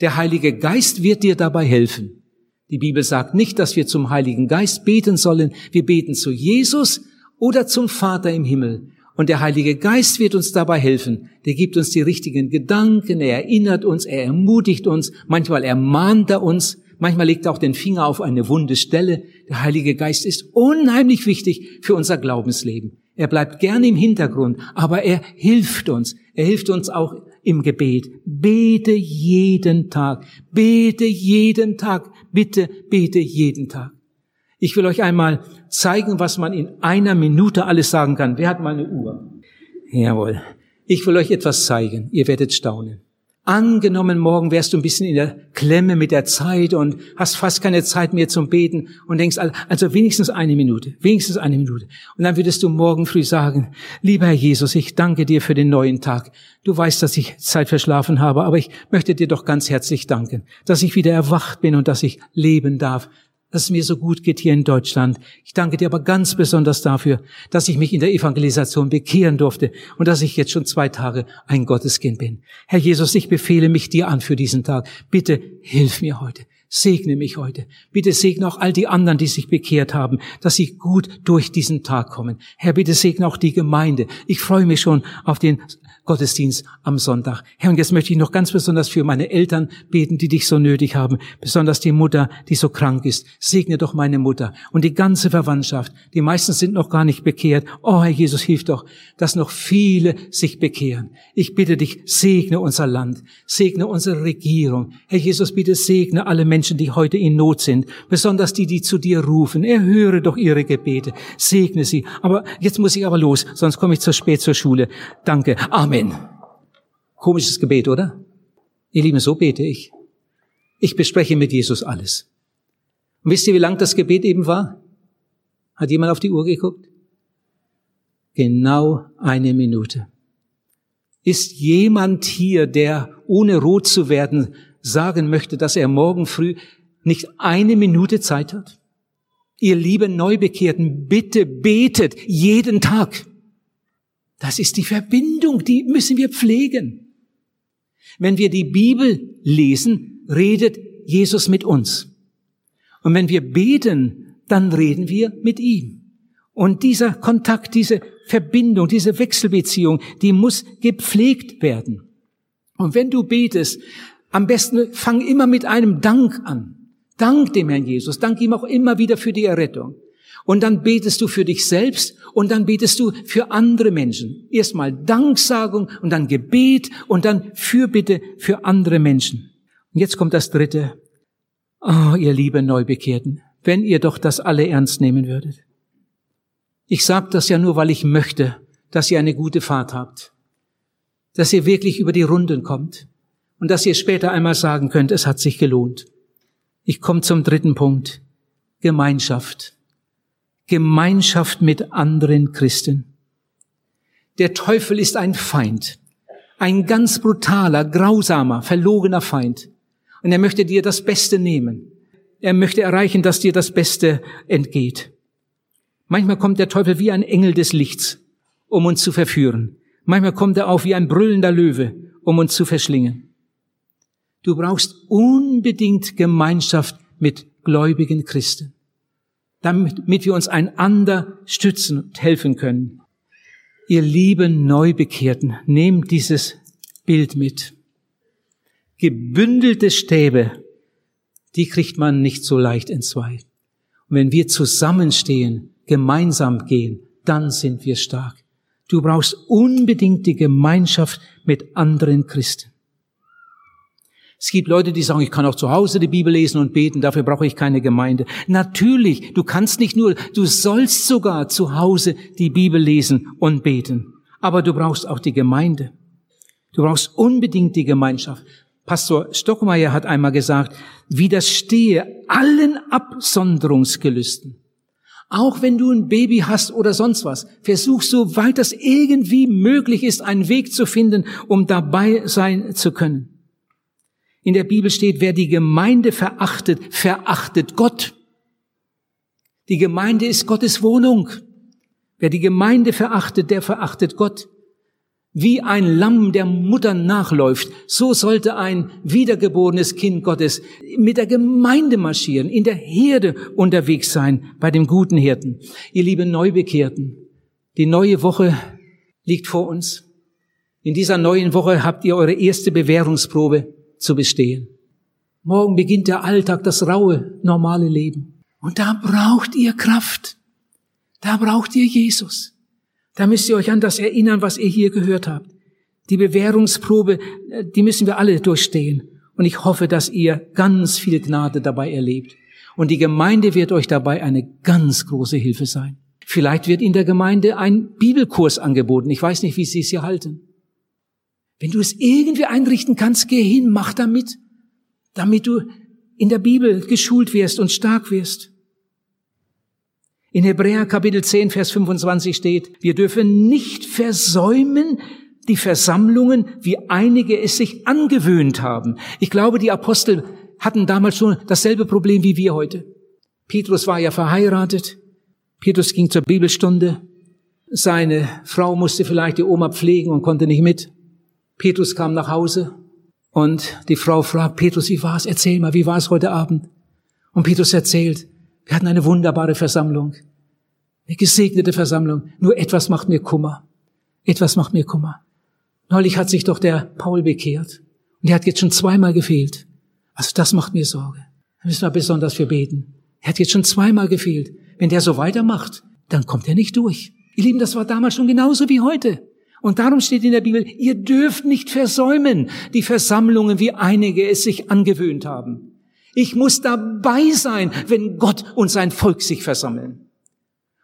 Der Heilige Geist wird dir dabei helfen. Die Bibel sagt nicht, dass wir zum Heiligen Geist beten sollen. Wir beten zu Jesus oder zum Vater im Himmel. Und der Heilige Geist wird uns dabei helfen. Der gibt uns die richtigen Gedanken, er erinnert uns, er ermutigt uns, manchmal ermahnt er uns, manchmal legt er auch den Finger auf eine wunde Stelle. Der Heilige Geist ist unheimlich wichtig für unser Glaubensleben. Er bleibt gerne im Hintergrund, aber er hilft uns. Er hilft uns auch im Gebet. Bete jeden Tag. Bete jeden Tag. Bitte bete jeden Tag. Ich will euch einmal zeigen, was man in einer Minute alles sagen kann. Wer hat mal eine Uhr? Jawohl. Ich will euch etwas zeigen. Ihr werdet staunen. Angenommen, morgen wärst du ein bisschen in der Klemme mit der Zeit und hast fast keine Zeit mehr zum Beten und denkst, also wenigstens eine Minute, wenigstens eine Minute. Und dann würdest du morgen früh sagen, lieber Herr Jesus, ich danke dir für den neuen Tag. Du weißt, dass ich Zeit verschlafen habe, aber ich möchte dir doch ganz herzlich danken, dass ich wieder erwacht bin und dass ich leben darf dass es mir so gut geht hier in Deutschland. Ich danke dir aber ganz besonders dafür, dass ich mich in der Evangelisation bekehren durfte und dass ich jetzt schon zwei Tage ein Gotteskind bin. Herr Jesus, ich befehle mich dir an für diesen Tag. Bitte hilf mir heute. Segne mich heute. Bitte segne auch all die anderen, die sich bekehrt haben, dass sie gut durch diesen Tag kommen. Herr, bitte segne auch die Gemeinde. Ich freue mich schon auf den Gottesdienst am Sonntag. Herr, und jetzt möchte ich noch ganz besonders für meine Eltern beten, die dich so nötig haben, besonders die Mutter, die so krank ist. Segne doch meine Mutter und die ganze Verwandtschaft. Die meisten sind noch gar nicht bekehrt. Oh, Herr Jesus, hilf doch, dass noch viele sich bekehren. Ich bitte dich, segne unser Land, segne unsere Regierung. Herr Jesus, bitte segne alle Menschen, die heute in Not sind, besonders die, die zu dir rufen. Erhöre doch ihre Gebete. Segne sie. Aber jetzt muss ich aber los, sonst komme ich zu spät zur Schule. Danke. Amen. Amen. Komisches Gebet, oder? Ihr Lieben, so bete ich. Ich bespreche mit Jesus alles. Und wisst ihr, wie lang das Gebet eben war? Hat jemand auf die Uhr geguckt? Genau eine Minute. Ist jemand hier, der ohne rot zu werden sagen möchte, dass er morgen früh nicht eine Minute Zeit hat? Ihr lieben Neubekehrten, bitte betet jeden Tag. Das ist die Verbindung, die müssen wir pflegen. Wenn wir die Bibel lesen, redet Jesus mit uns. Und wenn wir beten, dann reden wir mit ihm. Und dieser Kontakt, diese Verbindung, diese Wechselbeziehung, die muss gepflegt werden. Und wenn du betest, am besten fang immer mit einem Dank an. Dank dem Herrn Jesus. Dank ihm auch immer wieder für die Errettung. Und dann betest du für dich selbst und dann betest du für andere Menschen. Erstmal Danksagung und dann Gebet und dann Fürbitte für andere Menschen. Und jetzt kommt das dritte. Oh, ihr liebe Neubekehrten, wenn ihr doch das alle ernst nehmen würdet. Ich sage das ja nur, weil ich möchte, dass ihr eine gute Fahrt habt. Dass ihr wirklich über die Runden kommt. Und dass ihr später einmal sagen könnt, es hat sich gelohnt. Ich komme zum dritten Punkt. Gemeinschaft. Gemeinschaft mit anderen Christen. Der Teufel ist ein Feind, ein ganz brutaler, grausamer, verlogener Feind. Und er möchte dir das Beste nehmen. Er möchte erreichen, dass dir das Beste entgeht. Manchmal kommt der Teufel wie ein Engel des Lichts, um uns zu verführen. Manchmal kommt er auch wie ein brüllender Löwe, um uns zu verschlingen. Du brauchst unbedingt Gemeinschaft mit gläubigen Christen damit wir uns einander stützen und helfen können. Ihr lieben Neubekehrten, nehmt dieses Bild mit. Gebündelte Stäbe, die kriegt man nicht so leicht in zwei. Und wenn wir zusammenstehen, gemeinsam gehen, dann sind wir stark. Du brauchst unbedingt die Gemeinschaft mit anderen Christen. Es gibt Leute, die sagen, ich kann auch zu Hause die Bibel lesen und beten, dafür brauche ich keine Gemeinde. Natürlich, du kannst nicht nur, du sollst sogar zu Hause die Bibel lesen und beten. Aber du brauchst auch die Gemeinde. Du brauchst unbedingt die Gemeinschaft. Pastor Stockmeier hat einmal gesagt, widerstehe allen Absonderungsgelüsten. Auch wenn du ein Baby hast oder sonst was, versuch so weit das irgendwie möglich ist, einen Weg zu finden, um dabei sein zu können. In der Bibel steht, wer die Gemeinde verachtet, verachtet Gott. Die Gemeinde ist Gottes Wohnung. Wer die Gemeinde verachtet, der verachtet Gott. Wie ein Lamm der Mutter nachläuft, so sollte ein wiedergeborenes Kind Gottes mit der Gemeinde marschieren, in der Herde unterwegs sein, bei dem guten Hirten. Ihr lieben Neubekehrten, die neue Woche liegt vor uns. In dieser neuen Woche habt ihr eure erste Bewährungsprobe zu bestehen. Morgen beginnt der Alltag, das raue, normale Leben. Und da braucht ihr Kraft. Da braucht ihr Jesus. Da müsst ihr euch an das erinnern, was ihr hier gehört habt. Die Bewährungsprobe, äh, die müssen wir alle durchstehen. Und ich hoffe, dass ihr ganz viel Gnade dabei erlebt. Und die Gemeinde wird euch dabei eine ganz große Hilfe sein. Vielleicht wird in der Gemeinde ein Bibelkurs angeboten. Ich weiß nicht, wie Sie es hier halten. Wenn du es irgendwie einrichten kannst, geh hin, mach damit, damit du in der Bibel geschult wirst und stark wirst. In Hebräer Kapitel 10, Vers 25 steht, wir dürfen nicht versäumen die Versammlungen, wie einige es sich angewöhnt haben. Ich glaube, die Apostel hatten damals schon dasselbe Problem wie wir heute. Petrus war ja verheiratet. Petrus ging zur Bibelstunde. Seine Frau musste vielleicht die Oma pflegen und konnte nicht mit. Petrus kam nach Hause und die Frau fragt, Petrus, wie war's? Erzähl mal, wie war's heute Abend? Und Petrus erzählt, wir hatten eine wunderbare Versammlung, eine gesegnete Versammlung. Nur etwas macht mir Kummer. Etwas macht mir Kummer. Neulich hat sich doch der Paul bekehrt und er hat jetzt schon zweimal gefehlt. Also das macht mir Sorge. Da müssen wir besonders für beten. Er hat jetzt schon zweimal gefehlt. Wenn der so weitermacht, dann kommt er nicht durch. Ihr Lieben, das war damals schon genauso wie heute. Und darum steht in der Bibel, ihr dürft nicht versäumen die Versammlungen, wie einige es sich angewöhnt haben. Ich muss dabei sein, wenn Gott und sein Volk sich versammeln.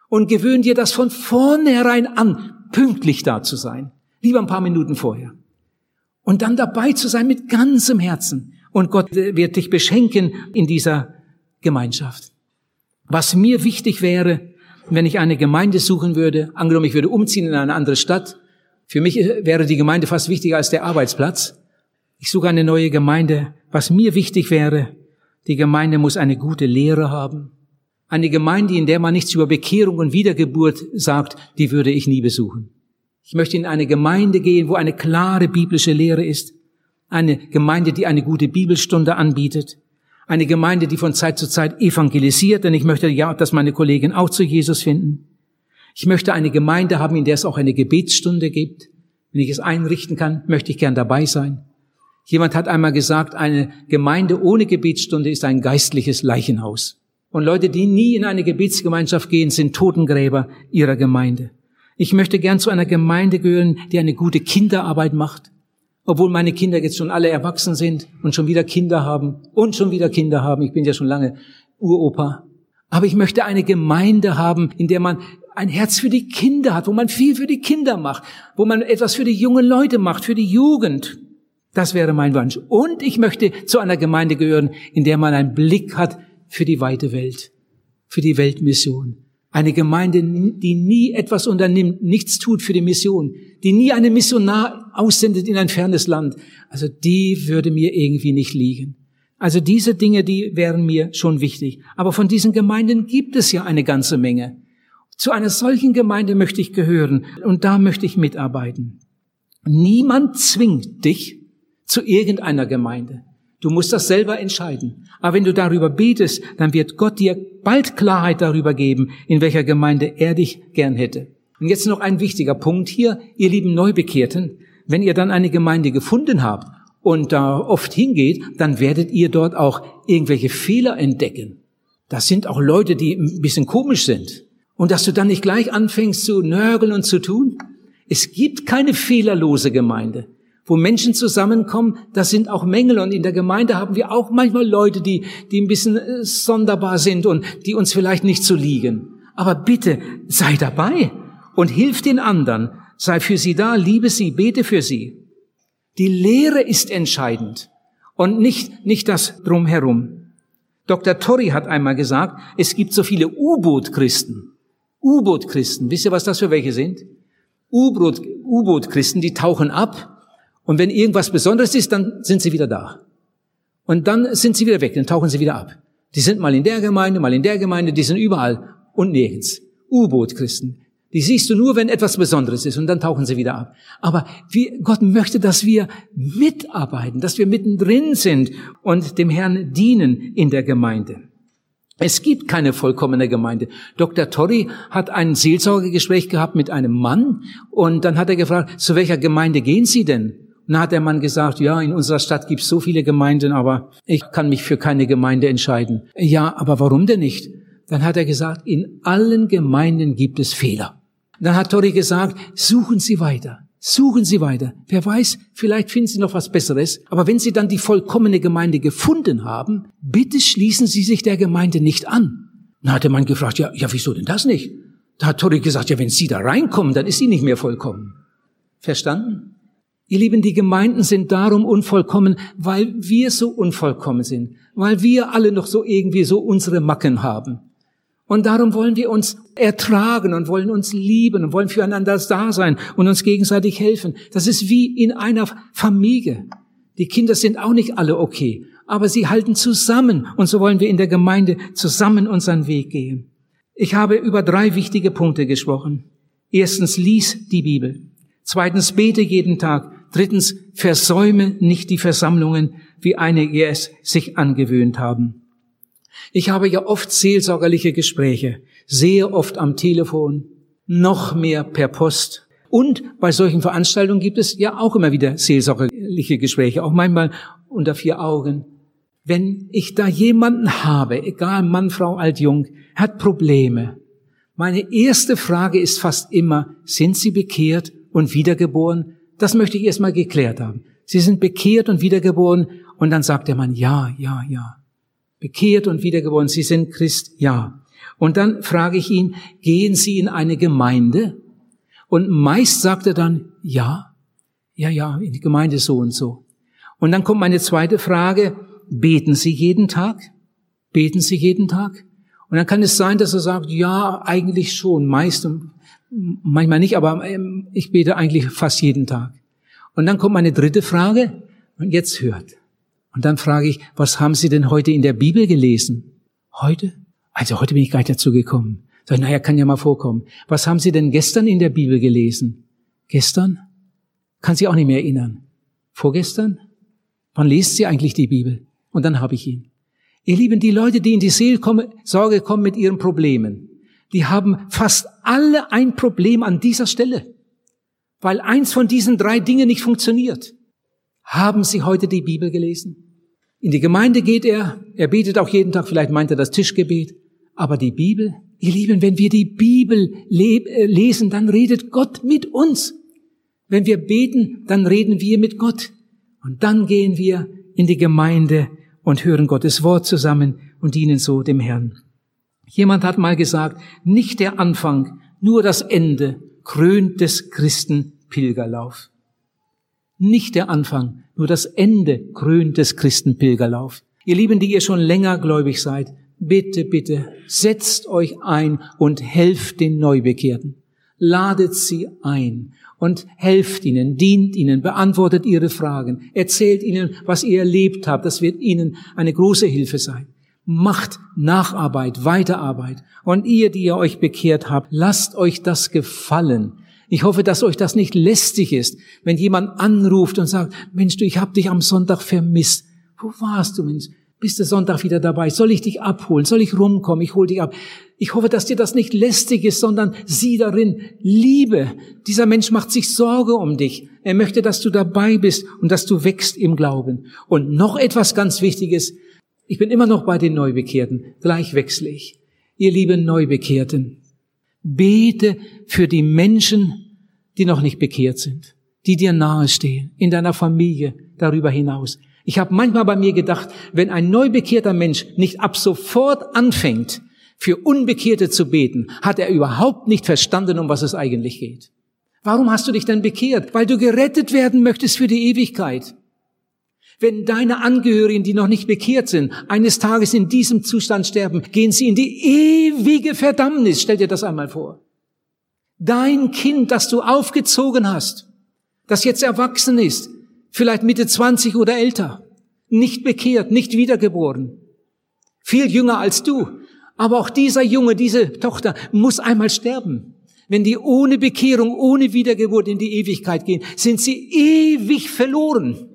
Und gewöhn dir das von vornherein an, pünktlich da zu sein. Lieber ein paar Minuten vorher. Und dann dabei zu sein mit ganzem Herzen. Und Gott wird dich beschenken in dieser Gemeinschaft. Was mir wichtig wäre, wenn ich eine Gemeinde suchen würde, angenommen ich würde umziehen in eine andere Stadt, für mich wäre die Gemeinde fast wichtiger als der Arbeitsplatz. Ich suche eine neue Gemeinde. Was mir wichtig wäre, die Gemeinde muss eine gute Lehre haben. Eine Gemeinde, in der man nichts über Bekehrung und Wiedergeburt sagt, die würde ich nie besuchen. Ich möchte in eine Gemeinde gehen, wo eine klare biblische Lehre ist. Eine Gemeinde, die eine gute Bibelstunde anbietet. Eine Gemeinde, die von Zeit zu Zeit evangelisiert, denn ich möchte ja, dass meine Kollegen auch zu Jesus finden. Ich möchte eine Gemeinde haben, in der es auch eine Gebetsstunde gibt. Wenn ich es einrichten kann, möchte ich gern dabei sein. Jemand hat einmal gesagt, eine Gemeinde ohne Gebetsstunde ist ein geistliches Leichenhaus. Und Leute, die nie in eine Gebetsgemeinschaft gehen, sind Totengräber ihrer Gemeinde. Ich möchte gern zu einer Gemeinde gehören, die eine gute Kinderarbeit macht. Obwohl meine Kinder jetzt schon alle erwachsen sind und schon wieder Kinder haben und schon wieder Kinder haben. Ich bin ja schon lange Uropa. Aber ich möchte eine Gemeinde haben, in der man ein Herz für die Kinder hat, wo man viel für die Kinder macht, wo man etwas für die jungen Leute macht, für die Jugend. Das wäre mein Wunsch. Und ich möchte zu einer Gemeinde gehören, in der man einen Blick hat für die weite Welt, für die Weltmission. Eine Gemeinde, die nie etwas unternimmt, nichts tut für die Mission, die nie einen Missionar aussendet in ein fernes Land. Also die würde mir irgendwie nicht liegen. Also diese Dinge, die wären mir schon wichtig. Aber von diesen Gemeinden gibt es ja eine ganze Menge. Zu einer solchen Gemeinde möchte ich gehören und da möchte ich mitarbeiten. Niemand zwingt dich zu irgendeiner Gemeinde. Du musst das selber entscheiden. Aber wenn du darüber betest, dann wird Gott dir bald Klarheit darüber geben, in welcher Gemeinde er dich gern hätte. Und jetzt noch ein wichtiger Punkt hier, ihr lieben Neubekehrten. Wenn ihr dann eine Gemeinde gefunden habt und da oft hingeht, dann werdet ihr dort auch irgendwelche Fehler entdecken. Das sind auch Leute, die ein bisschen komisch sind. Und dass du dann nicht gleich anfängst zu nörgeln und zu tun? Es gibt keine fehlerlose Gemeinde. Wo Menschen zusammenkommen, da sind auch Mängel und in der Gemeinde haben wir auch manchmal Leute, die, die ein bisschen äh, sonderbar sind und die uns vielleicht nicht so liegen. Aber bitte sei dabei und hilf den anderen. Sei für sie da, liebe sie, bete für sie. Die Lehre ist entscheidend und nicht, nicht das drumherum. Dr. Torrey hat einmal gesagt, es gibt so viele U-Boot-Christen. U-Boot-Christen. Wisst ihr, was das für welche sind? U-Boot-Christen, die tauchen ab und wenn irgendwas Besonderes ist, dann sind sie wieder da. Und dann sind sie wieder weg, dann tauchen sie wieder ab. Die sind mal in der Gemeinde, mal in der Gemeinde, die sind überall und nirgends. U-Boot-Christen. Die siehst du nur, wenn etwas Besonderes ist und dann tauchen sie wieder ab. Aber wie, Gott möchte, dass wir mitarbeiten, dass wir mittendrin sind und dem Herrn dienen in der Gemeinde. Es gibt keine vollkommene Gemeinde. Dr. Torrey hat ein Seelsorgegespräch gehabt mit einem Mann und dann hat er gefragt, zu welcher Gemeinde gehen Sie denn? Und dann hat der Mann gesagt, ja, in unserer Stadt gibt es so viele Gemeinden, aber ich kann mich für keine Gemeinde entscheiden. Ja, aber warum denn nicht? Dann hat er gesagt, in allen Gemeinden gibt es Fehler. Dann hat Tori gesagt, suchen Sie weiter. Suchen Sie weiter. Wer weiß, vielleicht finden Sie noch was Besseres. Aber wenn Sie dann die vollkommene Gemeinde gefunden haben, bitte schließen Sie sich der Gemeinde nicht an. Dann hat der Mann gefragt, ja, ja, wieso denn das nicht? Da hat Tori gesagt, ja, wenn Sie da reinkommen, dann ist sie nicht mehr vollkommen. Verstanden? Ihr Lieben, die Gemeinden sind darum unvollkommen, weil wir so unvollkommen sind, weil wir alle noch so irgendwie so unsere Macken haben. Und darum wollen wir uns ertragen und wollen uns lieben und wollen füreinander da sein und uns gegenseitig helfen. Das ist wie in einer Familie. Die Kinder sind auch nicht alle okay, aber sie halten zusammen und so wollen wir in der Gemeinde zusammen unseren Weg gehen. Ich habe über drei wichtige Punkte gesprochen. Erstens, lies die Bibel. Zweitens, bete jeden Tag. Drittens, versäume nicht die Versammlungen, wie einige es sich angewöhnt haben. Ich habe ja oft seelsorgerliche Gespräche, sehr oft am Telefon, noch mehr per Post. Und bei solchen Veranstaltungen gibt es ja auch immer wieder seelsorgerliche Gespräche, auch manchmal unter vier Augen. Wenn ich da jemanden habe, egal Mann, Frau, alt, jung, hat Probleme, meine erste Frage ist fast immer, sind Sie bekehrt und wiedergeboren? Das möchte ich erstmal geklärt haben. Sie sind bekehrt und wiedergeboren und dann sagt der Mann, ja, ja, ja bekehrt und wiedergeboren, Sie sind Christ, ja. Und dann frage ich ihn, gehen Sie in eine Gemeinde? Und meist sagt er dann, ja, ja, ja, in die Gemeinde so und so. Und dann kommt meine zweite Frage, beten Sie jeden Tag? Beten Sie jeden Tag? Und dann kann es sein, dass er sagt, ja, eigentlich schon, meist und manchmal nicht, aber ähm, ich bete eigentlich fast jeden Tag. Und dann kommt meine dritte Frage, und jetzt hört. Und dann frage ich, was haben Sie denn heute in der Bibel gelesen? Heute? Also heute bin ich gar nicht dazu gekommen. Sag naja, kann ja mal vorkommen. Was haben Sie denn gestern in der Bibel gelesen? Gestern? Kann Sie auch nicht mehr erinnern. Vorgestern? Wann lest Sie eigentlich die Bibel? Und dann habe ich ihn. Ihr Lieben, die Leute, die in die Seelsorge kommen mit ihren Problemen, die haben fast alle ein Problem an dieser Stelle, weil eins von diesen drei Dingen nicht funktioniert. Haben Sie heute die Bibel gelesen? In die Gemeinde geht er, er betet auch jeden Tag, vielleicht meint er das Tischgebet, aber die Bibel, ihr Lieben, wenn wir die Bibel äh, lesen, dann redet Gott mit uns. Wenn wir beten, dann reden wir mit Gott. Und dann gehen wir in die Gemeinde und hören Gottes Wort zusammen und dienen so dem Herrn. Jemand hat mal gesagt, nicht der Anfang, nur das Ende krönt des Christen Pilgerlauf. Nicht der Anfang, nur das Ende krönt des Christenpilgerlauf. Ihr Lieben, die ihr schon länger gläubig seid, bitte, bitte, setzt euch ein und helft den Neubekehrten. Ladet sie ein und helft ihnen, dient ihnen, beantwortet ihre Fragen, erzählt ihnen, was ihr erlebt habt. Das wird ihnen eine große Hilfe sein. Macht Nacharbeit, Weiterarbeit. Und ihr, die ihr euch bekehrt habt, lasst euch das gefallen. Ich hoffe, dass euch das nicht lästig ist, wenn jemand anruft und sagt, Mensch, du, ich hab dich am Sonntag vermisst. Wo warst du, Mensch? Bist du Sonntag wieder dabei? Soll ich dich abholen? Soll ich rumkommen? Ich hol dich ab. Ich hoffe, dass dir das nicht lästig ist, sondern sieh darin Liebe. Dieser Mensch macht sich Sorge um dich. Er möchte, dass du dabei bist und dass du wächst im Glauben. Und noch etwas ganz Wichtiges. Ich bin immer noch bei den Neubekehrten. Gleich wechsle ich. Ihr lieben Neubekehrten, Bete für die Menschen, die noch nicht bekehrt sind, die dir nahestehen, in deiner Familie, darüber hinaus. Ich habe manchmal bei mir gedacht, wenn ein neubekehrter Mensch nicht ab sofort anfängt, für Unbekehrte zu beten, hat er überhaupt nicht verstanden, um was es eigentlich geht. Warum hast du dich denn bekehrt? Weil du gerettet werden möchtest für die Ewigkeit. Wenn deine Angehörigen, die noch nicht bekehrt sind, eines Tages in diesem Zustand sterben, gehen sie in die ewige Verdammnis. Stell dir das einmal vor. Dein Kind, das du aufgezogen hast, das jetzt erwachsen ist, vielleicht Mitte 20 oder älter, nicht bekehrt, nicht wiedergeboren, viel jünger als du. Aber auch dieser Junge, diese Tochter muss einmal sterben. Wenn die ohne Bekehrung, ohne Wiedergeburt in die Ewigkeit gehen, sind sie ewig verloren.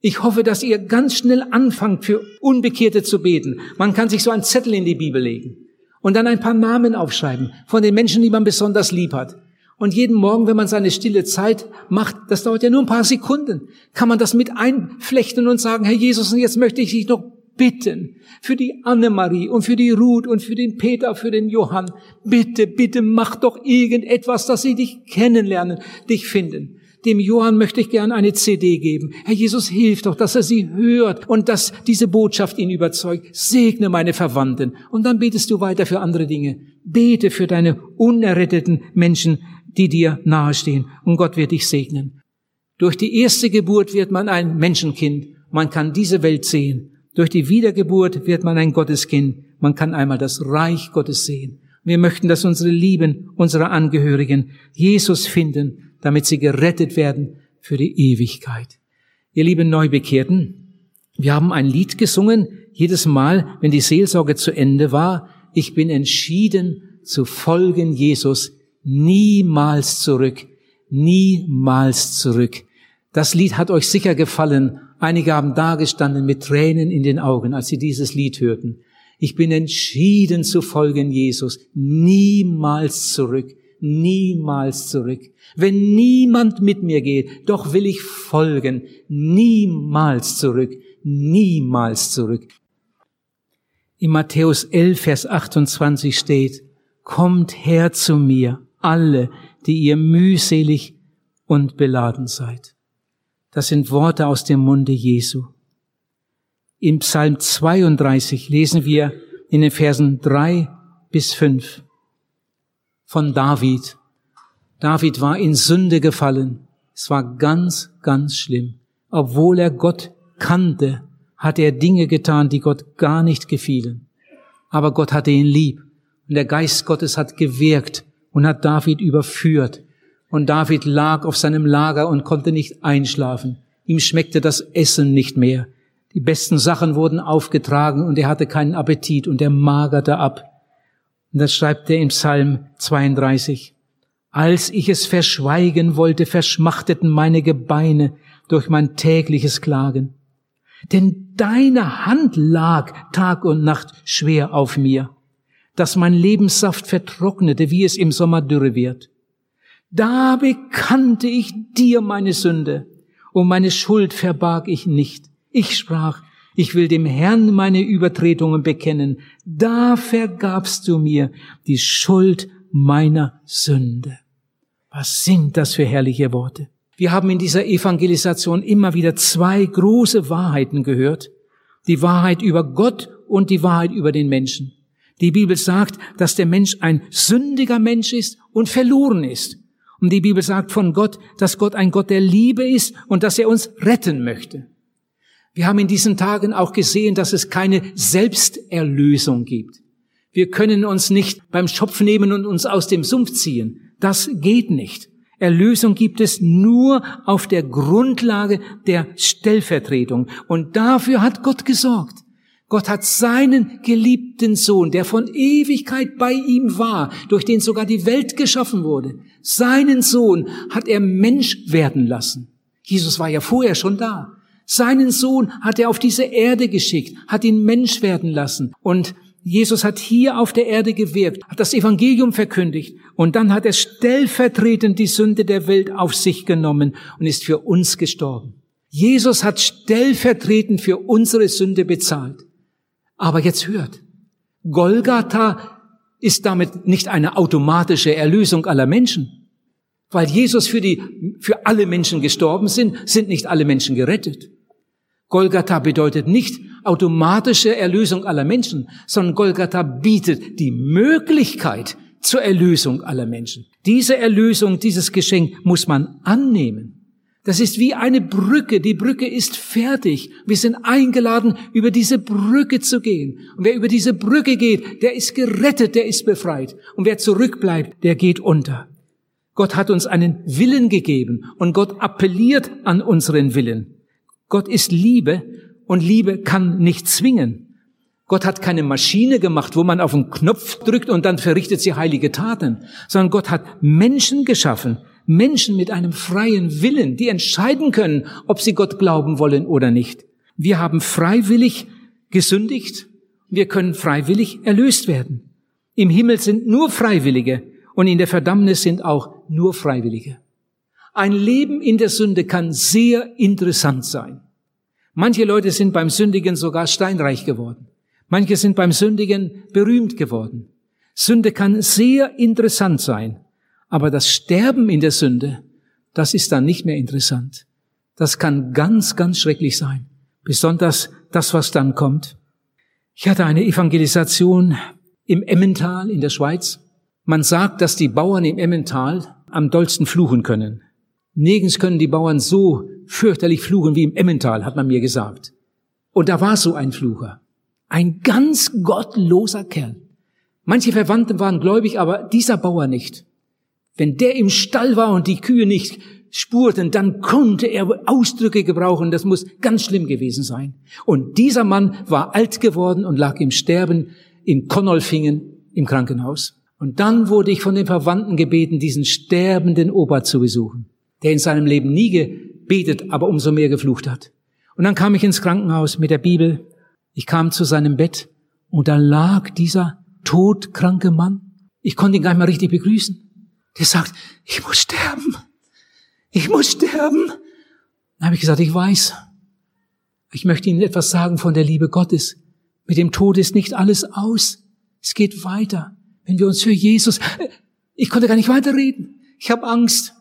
Ich hoffe, dass ihr ganz schnell anfangt, für Unbekehrte zu beten. Man kann sich so einen Zettel in die Bibel legen und dann ein paar Namen aufschreiben von den Menschen, die man besonders lieb hat. Und jeden Morgen, wenn man seine stille Zeit macht, das dauert ja nur ein paar Sekunden, kann man das mit einflechten und sagen, Herr Jesus, und jetzt möchte ich dich noch bitten für die Annemarie und für die Ruth und für den Peter, für den Johann. Bitte, bitte mach doch irgendetwas, dass sie dich kennenlernen, dich finden. Dem Johann möchte ich gern eine CD geben. Herr Jesus, hilf doch, dass er sie hört und dass diese Botschaft ihn überzeugt. Segne meine Verwandten. Und dann betest du weiter für andere Dinge. Bete für deine unerretteten Menschen, die dir nahestehen. Und Gott wird dich segnen. Durch die erste Geburt wird man ein Menschenkind. Man kann diese Welt sehen. Durch die Wiedergeburt wird man ein Gotteskind. Man kann einmal das Reich Gottes sehen. Wir möchten, dass unsere Lieben, unsere Angehörigen Jesus finden damit sie gerettet werden für die Ewigkeit. Ihr lieben Neubekehrten, wir haben ein Lied gesungen, jedes Mal, wenn die Seelsorge zu Ende war, ich bin entschieden zu folgen Jesus, niemals zurück, niemals zurück. Das Lied hat euch sicher gefallen. Einige haben dagestanden mit Tränen in den Augen, als sie dieses Lied hörten. Ich bin entschieden zu folgen Jesus, niemals zurück, niemals zurück. Wenn niemand mit mir geht, doch will ich folgen, niemals zurück, niemals zurück. In Matthäus 11, Vers 28 steht, Kommt her zu mir, alle, die ihr mühselig und beladen seid. Das sind Worte aus dem Munde Jesu. Im Psalm 32 lesen wir in den Versen 3 bis 5 von David. David war in Sünde gefallen. Es war ganz, ganz schlimm. Obwohl er Gott kannte, hat er Dinge getan, die Gott gar nicht gefielen. Aber Gott hatte ihn lieb. Und der Geist Gottes hat gewirkt und hat David überführt. Und David lag auf seinem Lager und konnte nicht einschlafen. Ihm schmeckte das Essen nicht mehr. Die besten Sachen wurden aufgetragen und er hatte keinen Appetit und er magerte ab. Und das schreibt er im Psalm 32. Als ich es verschweigen wollte, verschmachteten meine Gebeine durch mein tägliches Klagen. Denn deine Hand lag Tag und Nacht schwer auf mir, dass mein Lebenssaft vertrocknete, wie es im Sommer dürre wird. Da bekannte ich dir meine Sünde, und meine Schuld verbarg ich nicht. Ich sprach, ich will dem Herrn meine Übertretungen bekennen. Da vergabst du mir die Schuld meiner Sünde. Was sind das für herrliche Worte? Wir haben in dieser Evangelisation immer wieder zwei große Wahrheiten gehört. Die Wahrheit über Gott und die Wahrheit über den Menschen. Die Bibel sagt, dass der Mensch ein sündiger Mensch ist und verloren ist. Und die Bibel sagt von Gott, dass Gott ein Gott der Liebe ist und dass er uns retten möchte. Wir haben in diesen Tagen auch gesehen, dass es keine Selbsterlösung gibt. Wir können uns nicht beim Schopf nehmen und uns aus dem Sumpf ziehen. Das geht nicht. Erlösung gibt es nur auf der Grundlage der Stellvertretung. Und dafür hat Gott gesorgt. Gott hat seinen geliebten Sohn, der von Ewigkeit bei ihm war, durch den sogar die Welt geschaffen wurde, seinen Sohn hat er Mensch werden lassen. Jesus war ja vorher schon da. Seinen Sohn hat er auf diese Erde geschickt, hat ihn Mensch werden lassen. Und Jesus hat hier auf der Erde gewirkt, hat das Evangelium verkündigt und dann hat er stellvertretend die Sünde der Welt auf sich genommen und ist für uns gestorben. Jesus hat stellvertretend für unsere Sünde bezahlt. Aber jetzt hört, Golgatha ist damit nicht eine automatische Erlösung aller Menschen. Weil Jesus für die, für alle Menschen gestorben sind, sind nicht alle Menschen gerettet. Golgatha bedeutet nicht automatische Erlösung aller Menschen, sondern Golgatha bietet die Möglichkeit zur Erlösung aller Menschen. Diese Erlösung, dieses Geschenk muss man annehmen. Das ist wie eine Brücke. Die Brücke ist fertig. Wir sind eingeladen, über diese Brücke zu gehen. Und wer über diese Brücke geht, der ist gerettet, der ist befreit. Und wer zurückbleibt, der geht unter. Gott hat uns einen Willen gegeben und Gott appelliert an unseren Willen. Gott ist Liebe und Liebe kann nicht zwingen. Gott hat keine Maschine gemacht, wo man auf den Knopf drückt und dann verrichtet sie heilige Taten, sondern Gott hat Menschen geschaffen, Menschen mit einem freien Willen, die entscheiden können, ob sie Gott glauben wollen oder nicht. Wir haben freiwillig gesündigt, wir können freiwillig erlöst werden. Im Himmel sind nur Freiwillige und in der Verdammnis sind auch nur Freiwillige. Ein Leben in der Sünde kann sehr interessant sein. Manche Leute sind beim Sündigen sogar steinreich geworden. Manche sind beim Sündigen berühmt geworden. Sünde kann sehr interessant sein, aber das Sterben in der Sünde, das ist dann nicht mehr interessant. Das kann ganz, ganz schrecklich sein. Besonders das, was dann kommt. Ich hatte eine Evangelisation im Emmental in der Schweiz. Man sagt, dass die Bauern im Emmental am dollsten fluchen können. Nirgends können die Bauern so fürchterlich fluchen wie im Emmental, hat man mir gesagt. Und da war so ein Flucher. Ein ganz gottloser Kerl. Manche Verwandte waren gläubig, aber dieser Bauer nicht. Wenn der im Stall war und die Kühe nicht spurten, dann konnte er Ausdrücke gebrauchen. Das muss ganz schlimm gewesen sein. Und dieser Mann war alt geworden und lag im Sterben in Konnolfingen im Krankenhaus. Und dann wurde ich von den Verwandten gebeten, diesen sterbenden Opa zu besuchen, der in seinem Leben nie gebetet, aber umso mehr geflucht hat. Und dann kam ich ins Krankenhaus mit der Bibel ich kam zu seinem Bett und da lag dieser todkranke Mann. Ich konnte ihn gar nicht mehr richtig begrüßen. Der sagt, ich muss sterben. Ich muss sterben. Dann habe ich gesagt, ich weiß. Ich möchte Ihnen etwas sagen von der Liebe Gottes. Mit dem Tod ist nicht alles aus. Es geht weiter. Wenn wir uns für Jesus... Ich konnte gar nicht weiterreden. Ich habe Angst.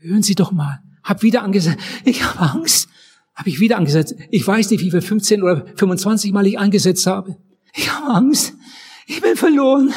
Hören Sie doch mal. Hab wieder angesagt. Ich habe Angst. Habe ich wieder angesetzt. Ich weiß nicht, wie viel 15 oder 25 Mal ich angesetzt habe. Ich habe Angst. Ich bin verloren.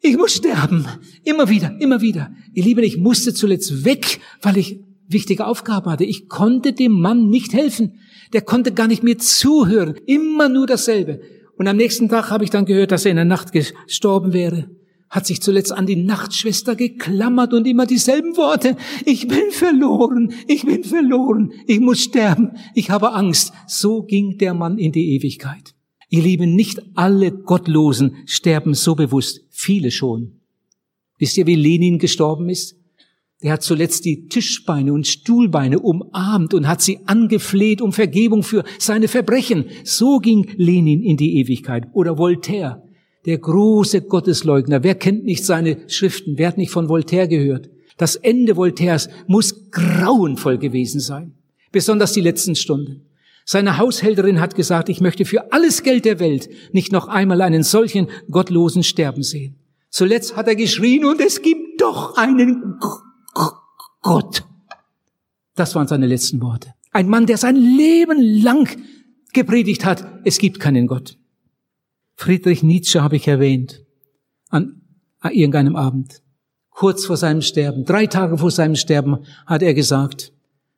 Ich muss sterben. Immer wieder, immer wieder. Ihr Lieben, ich musste zuletzt weg, weil ich wichtige Aufgaben hatte. Ich konnte dem Mann nicht helfen. Der konnte gar nicht mir zuhören. Immer nur dasselbe. Und am nächsten Tag habe ich dann gehört, dass er in der Nacht gestorben wäre hat sich zuletzt an die Nachtschwester geklammert und immer dieselben Worte. Ich bin verloren, ich bin verloren, ich muss sterben, ich habe Angst. So ging der Mann in die Ewigkeit. Ihr Lieben, nicht alle Gottlosen sterben so bewusst, viele schon. Wisst ihr, wie Lenin gestorben ist? Der hat zuletzt die Tischbeine und Stuhlbeine umarmt und hat sie angefleht um Vergebung für seine Verbrechen. So ging Lenin in die Ewigkeit. Oder Voltaire der große Gottesleugner. Wer kennt nicht seine Schriften? Wer hat nicht von Voltaire gehört? Das Ende Voltaires muss grauenvoll gewesen sein. Besonders die letzten Stunden. Seine Haushälterin hat gesagt, ich möchte für alles Geld der Welt nicht noch einmal einen solchen Gottlosen sterben sehen. Zuletzt hat er geschrien und es gibt doch einen Gott. Das waren seine letzten Worte. Ein Mann, der sein Leben lang gepredigt hat, es gibt keinen Gott. Friedrich Nietzsche habe ich erwähnt an irgendeinem Abend. Kurz vor seinem Sterben, drei Tage vor seinem Sterben, hat er gesagt,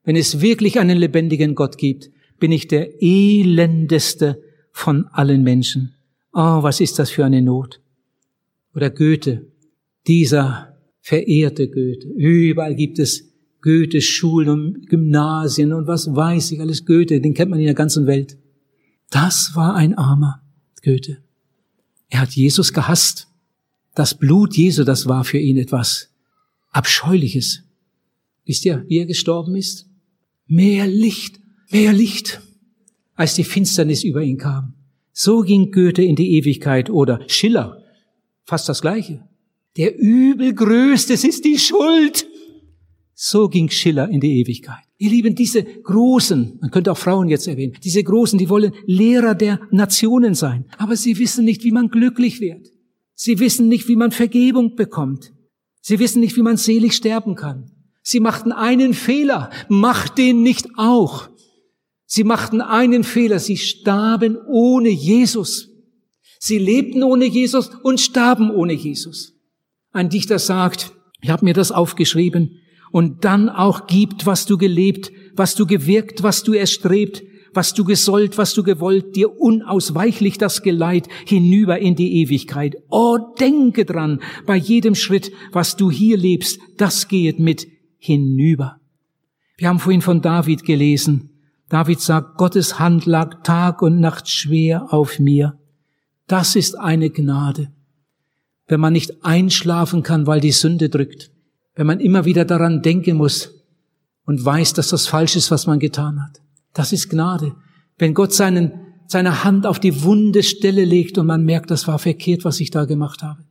wenn es wirklich einen lebendigen Gott gibt, bin ich der elendeste von allen Menschen. Oh, was ist das für eine Not? Oder Goethe, dieser verehrte Goethe. Überall gibt es Goethe-Schulen und Gymnasien und was weiß ich alles Goethe, den kennt man in der ganzen Welt. Das war ein armer Goethe. Er hat Jesus gehasst. Das Blut Jesu, das war für ihn etwas Abscheuliches. Wisst ihr, wie er gestorben ist? Mehr Licht, mehr Licht, als die Finsternis über ihn kam. So ging Goethe in die Ewigkeit oder Schiller. Fast das Gleiche. Der Übelgrößte ist die Schuld. So ging Schiller in die Ewigkeit. Ihr Lieben, diese Großen, man könnte auch Frauen jetzt erwähnen, diese Großen, die wollen Lehrer der Nationen sein, aber sie wissen nicht, wie man glücklich wird. Sie wissen nicht, wie man Vergebung bekommt. Sie wissen nicht, wie man selig sterben kann. Sie machten einen Fehler. Macht den nicht auch. Sie machten einen Fehler. Sie starben ohne Jesus. Sie lebten ohne Jesus und starben ohne Jesus. Ein Dichter sagt, ich habe mir das aufgeschrieben, und dann auch gibt, was du gelebt, was du gewirkt, was du erstrebt, was du gesollt, was du gewollt, dir unausweichlich das Geleit hinüber in die Ewigkeit. Oh, denke dran, bei jedem Schritt, was du hier lebst, das gehet mit hinüber. Wir haben vorhin von David gelesen. David sagt, Gottes Hand lag Tag und Nacht schwer auf mir. Das ist eine Gnade. Wenn man nicht einschlafen kann, weil die Sünde drückt. Wenn man immer wieder daran denken muss und weiß, dass das falsch ist, was man getan hat. Das ist Gnade. Wenn Gott seinen, seine Hand auf die wunde Stelle legt und man merkt, das war verkehrt, was ich da gemacht habe.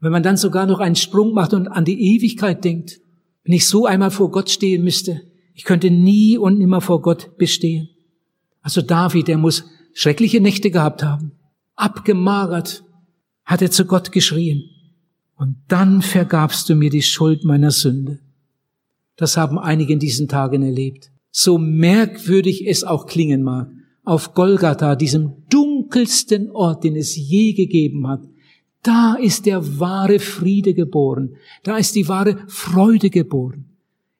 Wenn man dann sogar noch einen Sprung macht und an die Ewigkeit denkt, wenn ich so einmal vor Gott stehen müsste, ich könnte nie und nimmer vor Gott bestehen. Also David, der muss schreckliche Nächte gehabt haben. Abgemagert hat er zu Gott geschrien. Und dann vergabst du mir die Schuld meiner Sünde. Das haben einige in diesen Tagen erlebt. So merkwürdig es auch klingen mag, auf Golgatha, diesem dunkelsten Ort, den es je gegeben hat, da ist der wahre Friede geboren. Da ist die wahre Freude geboren.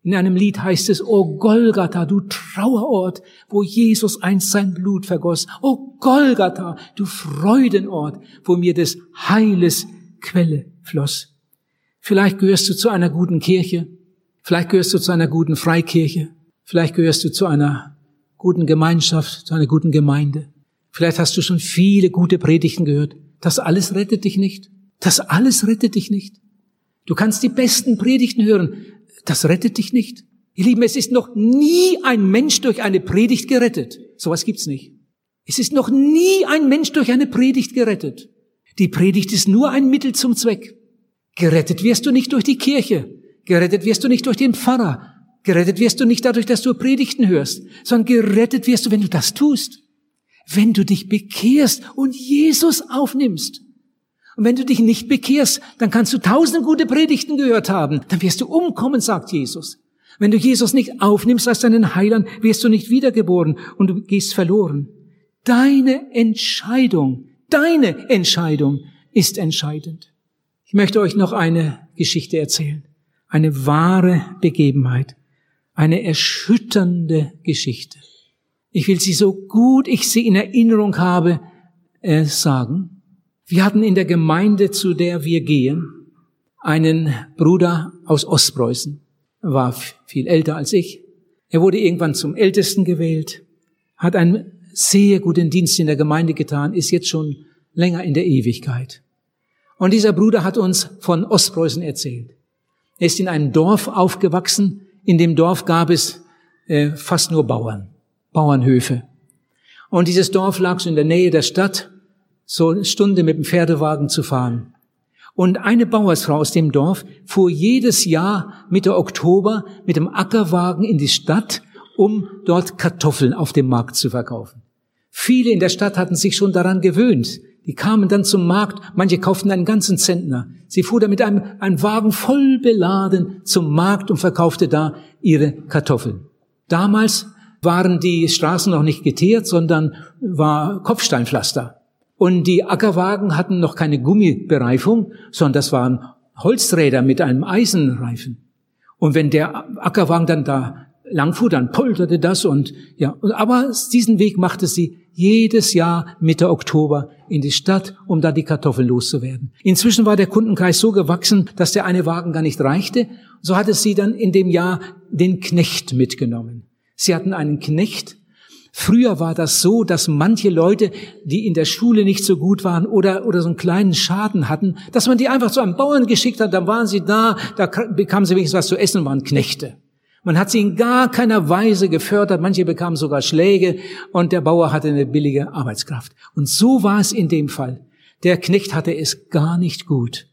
In einem Lied heißt es, O Golgatha, du Trauerort, wo Jesus einst sein Blut vergoss. O Golgatha, du Freudenort, wo mir des Heiles Quelle floss. Vielleicht gehörst du zu einer guten Kirche. Vielleicht gehörst du zu einer guten Freikirche. Vielleicht gehörst du zu einer guten Gemeinschaft, zu einer guten Gemeinde. Vielleicht hast du schon viele gute Predigten gehört. Das alles rettet dich nicht. Das alles rettet dich nicht. Du kannst die besten Predigten hören. Das rettet dich nicht. Ihr Lieben, es ist noch nie ein Mensch durch eine Predigt gerettet. Sowas gibt's nicht. Es ist noch nie ein Mensch durch eine Predigt gerettet. Die Predigt ist nur ein Mittel zum Zweck. Gerettet wirst du nicht durch die Kirche. Gerettet wirst du nicht durch den Pfarrer. Gerettet wirst du nicht dadurch, dass du Predigten hörst, sondern gerettet wirst du, wenn du das tust wenn du dich bekehrst und Jesus aufnimmst. Und wenn du dich nicht bekehrst, dann kannst du tausend gute Predigten gehört haben. Dann wirst du umkommen, sagt Jesus. Wenn du Jesus nicht aufnimmst als deinen Heiland, wirst du nicht wiedergeboren und du gehst verloren. Deine Entscheidung, deine Entscheidung ist entscheidend. Ich möchte euch noch eine Geschichte erzählen. Eine wahre Begebenheit. Eine erschütternde Geschichte. Ich will sie so gut ich sie in Erinnerung habe, äh, sagen. Wir hatten in der Gemeinde, zu der wir gehen, einen Bruder aus Ostpreußen. Er war viel älter als ich. Er wurde irgendwann zum Ältesten gewählt, hat einen sehr guten Dienst in der Gemeinde getan, ist jetzt schon länger in der Ewigkeit. Und dieser Bruder hat uns von Ostpreußen erzählt. Er ist in einem Dorf aufgewachsen. In dem Dorf gab es äh, fast nur Bauern. Bauernhöfe. Und dieses Dorf lag so in der Nähe der Stadt, so eine Stunde mit dem Pferdewagen zu fahren. Und eine Bauersfrau aus dem Dorf fuhr jedes Jahr Mitte Oktober mit dem Ackerwagen in die Stadt, um dort Kartoffeln auf dem Markt zu verkaufen. Viele in der Stadt hatten sich schon daran gewöhnt. Die kamen dann zum Markt, manche kauften einen ganzen Zentner. Sie fuhr da mit einem, einem Wagen voll beladen zum Markt und verkaufte da ihre Kartoffeln. Damals waren die Straßen noch nicht geteert, sondern war Kopfsteinpflaster. Und die Ackerwagen hatten noch keine Gummibereifung, sondern das waren Holzräder mit einem Eisenreifen. Und wenn der Ackerwagen dann da langfuhr, dann polterte das und ja, aber diesen Weg machte sie jedes Jahr Mitte Oktober in die Stadt, um da die Kartoffeln loszuwerden. Inzwischen war der Kundenkreis so gewachsen, dass der eine Wagen gar nicht reichte. So hatte sie dann in dem Jahr den Knecht mitgenommen. Sie hatten einen Knecht. Früher war das so, dass manche Leute, die in der Schule nicht so gut waren oder, oder so einen kleinen Schaden hatten, dass man die einfach zu einem Bauern geschickt hat, dann waren sie da, da bekamen sie wenigstens was zu essen waren Knechte. Man hat sie in gar keiner Weise gefördert, manche bekamen sogar Schläge und der Bauer hatte eine billige Arbeitskraft. Und so war es in dem Fall. Der Knecht hatte es gar nicht gut.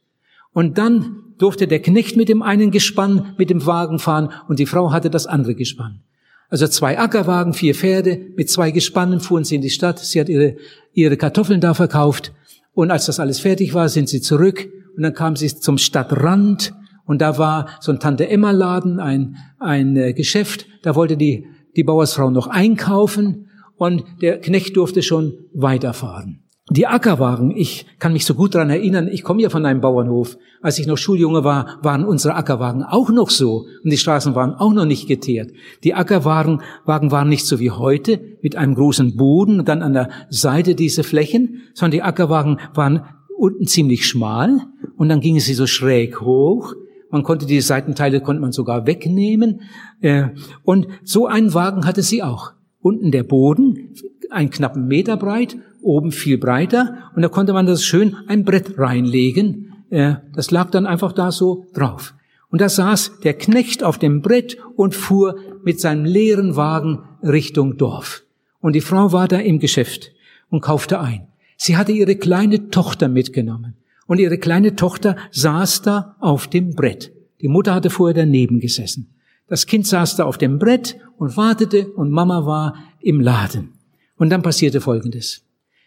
Und dann durfte der Knecht mit dem einen Gespann mit dem Wagen fahren und die Frau hatte das andere Gespann. Also zwei Ackerwagen, vier Pferde, mit zwei Gespannen fuhren sie in die Stadt. Sie hat ihre, ihre Kartoffeln da verkauft. Und als das alles fertig war, sind sie zurück. Und dann kam sie zum Stadtrand Und da war so ein Tante-Emma-Laden, ein, ein äh, Geschäft, da wollte die, die Bauersfrau noch einkaufen und der Knecht durfte schon weiterfahren. Die Ackerwagen, ich kann mich so gut daran erinnern, ich komme ja von einem Bauernhof. Als ich noch Schuljunge war, waren unsere Ackerwagen auch noch so und die Straßen waren auch noch nicht geteert. Die Ackerwagen Wagen waren nicht so wie heute mit einem großen Boden und dann an der Seite diese Flächen, sondern die Ackerwagen waren unten ziemlich schmal und dann gingen sie so schräg hoch. Man konnte die Seitenteile konnte man sogar wegnehmen äh, und so einen Wagen hatte sie auch. Unten der Boden, einen knappen Meter breit oben viel breiter und da konnte man das schön ein Brett reinlegen. Äh, das lag dann einfach da so drauf. Und da saß der Knecht auf dem Brett und fuhr mit seinem leeren Wagen Richtung Dorf. Und die Frau war da im Geschäft und kaufte ein. Sie hatte ihre kleine Tochter mitgenommen. Und ihre kleine Tochter saß da auf dem Brett. Die Mutter hatte vorher daneben gesessen. Das Kind saß da auf dem Brett und wartete und Mama war im Laden. Und dann passierte Folgendes.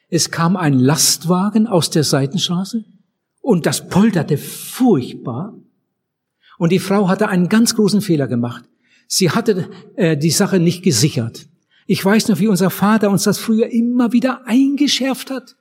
Es kam ein Lastwagen aus der Seitenstraße und das polterte furchtbar. Und die Frau hatte einen ganz großen Fehler gemacht. Sie hatte äh, die Sache nicht gesichert. Ich weiß noch, wie unser Vater uns das früher immer wieder eingeschärft hat.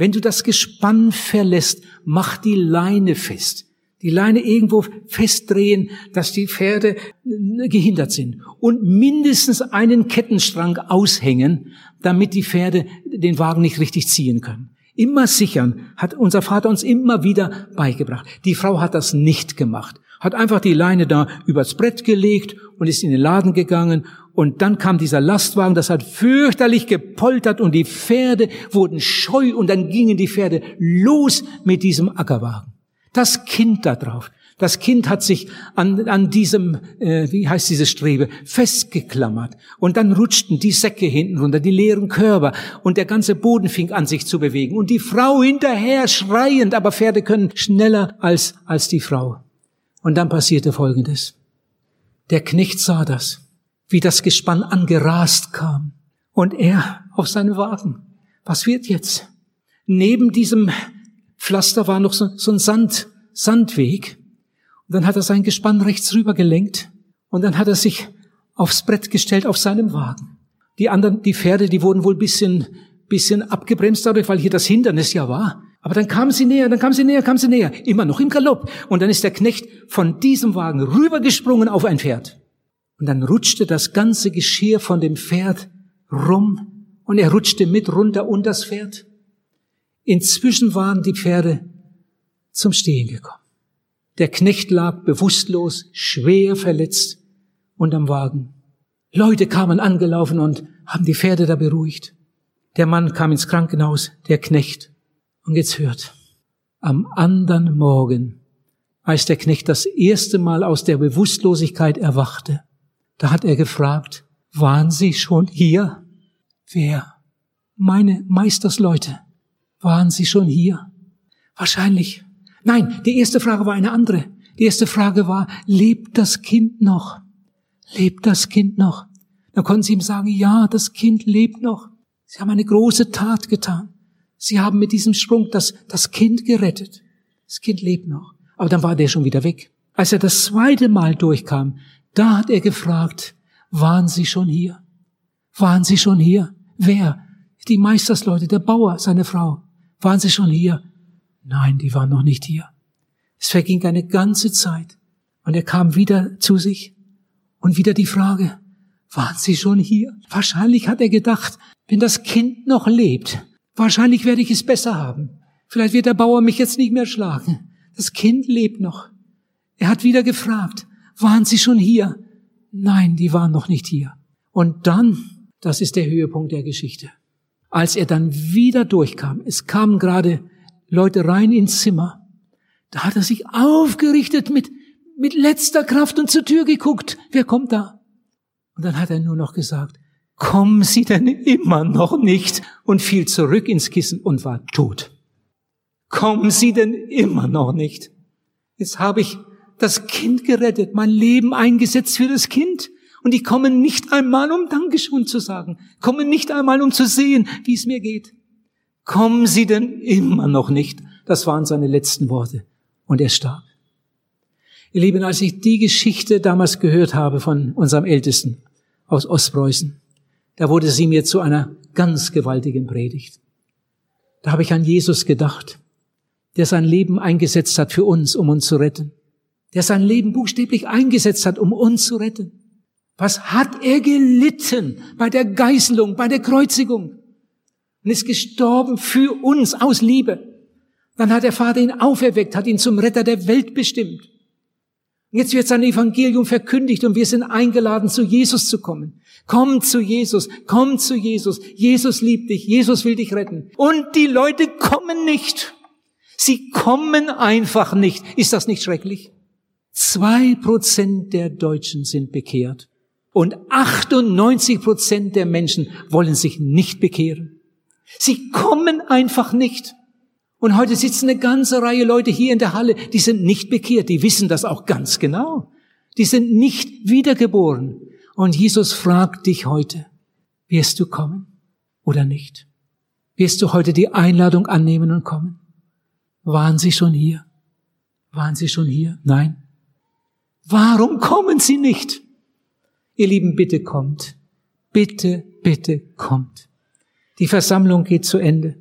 Wenn du das Gespann verlässt, mach die Leine fest die Leine irgendwo festdrehen, dass die Pferde äh, gehindert sind und mindestens einen Kettenstrang aushängen, damit die Pferde den Wagen nicht richtig ziehen können. Immer sichern hat unser Vater uns immer wieder beigebracht. Die Frau hat das nicht gemacht, hat einfach die Leine da übers Brett gelegt und ist in den Laden gegangen und dann kam dieser Lastwagen, das hat fürchterlich gepoltert und die Pferde wurden scheu und dann gingen die Pferde los mit diesem Ackerwagen. Das Kind da drauf. Das Kind hat sich an, an diesem, äh, wie heißt diese Strebe, festgeklammert. Und dann rutschten die Säcke hinten runter, die leeren Körper. Und der ganze Boden fing an, sich zu bewegen. Und die Frau hinterher schreiend, aber Pferde können schneller als, als die Frau. Und dann passierte Folgendes. Der Knecht sah das, wie das Gespann angerast kam. Und er auf seinen Wagen. Was wird jetzt? Neben diesem Pflaster war noch so, so ein Sand, Sandweg. Und dann hat er sein Gespann rechts rüber gelenkt und dann hat er sich aufs Brett gestellt auf seinem Wagen. Die anderen, die Pferde, die wurden wohl bisschen, bisschen abgebremst dadurch, weil hier das Hindernis ja war. Aber dann kamen sie näher, dann kamen sie näher, kamen sie näher, immer noch im Galopp. Und dann ist der Knecht von diesem Wagen rübergesprungen auf ein Pferd. Und dann rutschte das ganze Geschirr von dem Pferd rum und er rutschte mit runter und das Pferd. Inzwischen waren die Pferde zum Stehen gekommen. Der Knecht lag bewusstlos, schwer verletzt unterm Wagen. Leute kamen angelaufen und haben die Pferde da beruhigt. Der Mann kam ins Krankenhaus, der Knecht. Und jetzt hört, am anderen Morgen, als der Knecht das erste Mal aus der Bewusstlosigkeit erwachte, da hat er gefragt, waren Sie schon hier? Wer? Meine Meistersleute. Waren Sie schon hier? Wahrscheinlich. Nein, die erste Frage war eine andere. Die erste Frage war, lebt das Kind noch? Lebt das Kind noch? Dann konnten sie ihm sagen, ja, das Kind lebt noch. Sie haben eine große Tat getan. Sie haben mit diesem Sprung das, das Kind gerettet. Das Kind lebt noch. Aber dann war der schon wieder weg. Als er das zweite Mal durchkam, da hat er gefragt, waren Sie schon hier? Waren Sie schon hier? Wer? Die Meistersleute, der Bauer, seine Frau. Waren Sie schon hier? Nein, die waren noch nicht hier. Es verging eine ganze Zeit und er kam wieder zu sich und wieder die Frage, waren Sie schon hier? Wahrscheinlich hat er gedacht, wenn das Kind noch lebt, wahrscheinlich werde ich es besser haben. Vielleicht wird der Bauer mich jetzt nicht mehr schlagen. Das Kind lebt noch. Er hat wieder gefragt, waren Sie schon hier? Nein, die waren noch nicht hier. Und dann, das ist der Höhepunkt der Geschichte als er dann wieder durchkam, es kamen gerade Leute rein ins Zimmer, da hat er sich aufgerichtet mit, mit letzter Kraft und zur Tür geguckt. Wer kommt da? Und dann hat er nur noch gesagt, kommen Sie denn immer noch nicht? Und fiel zurück ins Kissen und war tot. Kommen Sie denn immer noch nicht? Jetzt habe ich das Kind gerettet, mein Leben eingesetzt für das Kind. Und die kommen nicht einmal, um Dankeschön zu sagen, kommen nicht einmal, um zu sehen, wie es mir geht. Kommen Sie denn immer noch nicht? Das waren seine letzten Worte. Und er starb. Ihr Lieben, als ich die Geschichte damals gehört habe von unserem Ältesten aus Ostpreußen, da wurde sie mir zu einer ganz gewaltigen Predigt. Da habe ich an Jesus gedacht, der sein Leben eingesetzt hat für uns, um uns zu retten. Der sein Leben buchstäblich eingesetzt hat, um uns zu retten. Was hat er gelitten bei der Geißelung, bei der Kreuzigung? Und ist gestorben für uns aus Liebe. Dann hat der Vater ihn auferweckt, hat ihn zum Retter der Welt bestimmt. Und jetzt wird sein Evangelium verkündigt und wir sind eingeladen, zu Jesus zu kommen. Komm zu Jesus, komm zu Jesus. Jesus liebt dich, Jesus will dich retten. Und die Leute kommen nicht. Sie kommen einfach nicht. Ist das nicht schrecklich? Zwei Prozent der Deutschen sind bekehrt. Und 98 Prozent der Menschen wollen sich nicht bekehren. Sie kommen einfach nicht. Und heute sitzen eine ganze Reihe Leute hier in der Halle, die sind nicht bekehrt, die wissen das auch ganz genau. Die sind nicht wiedergeboren. Und Jesus fragt dich heute, wirst du kommen oder nicht? Wirst du heute die Einladung annehmen und kommen? Waren sie schon hier? Waren sie schon hier? Nein. Warum kommen sie nicht? Ihr Lieben, bitte kommt. Bitte, bitte kommt. Die Versammlung geht zu Ende.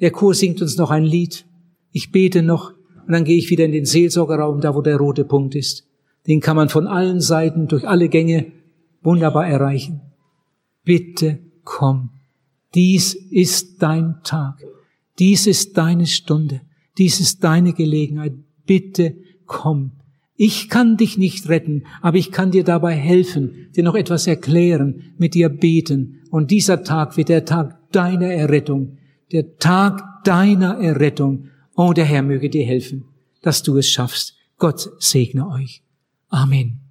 Der Chor singt uns noch ein Lied. Ich bete noch und dann gehe ich wieder in den Seelsorgerraum, da wo der rote Punkt ist. Den kann man von allen Seiten durch alle Gänge wunderbar erreichen. Bitte komm. Dies ist dein Tag. Dies ist deine Stunde. Dies ist deine Gelegenheit. Bitte komm. Ich kann dich nicht retten, aber ich kann dir dabei helfen, dir noch etwas erklären, mit dir beten. Und dieser Tag wird der Tag deiner Errettung der Tag deiner Errettung. Oh, der Herr möge dir helfen, dass du es schaffst. Gott segne euch. Amen.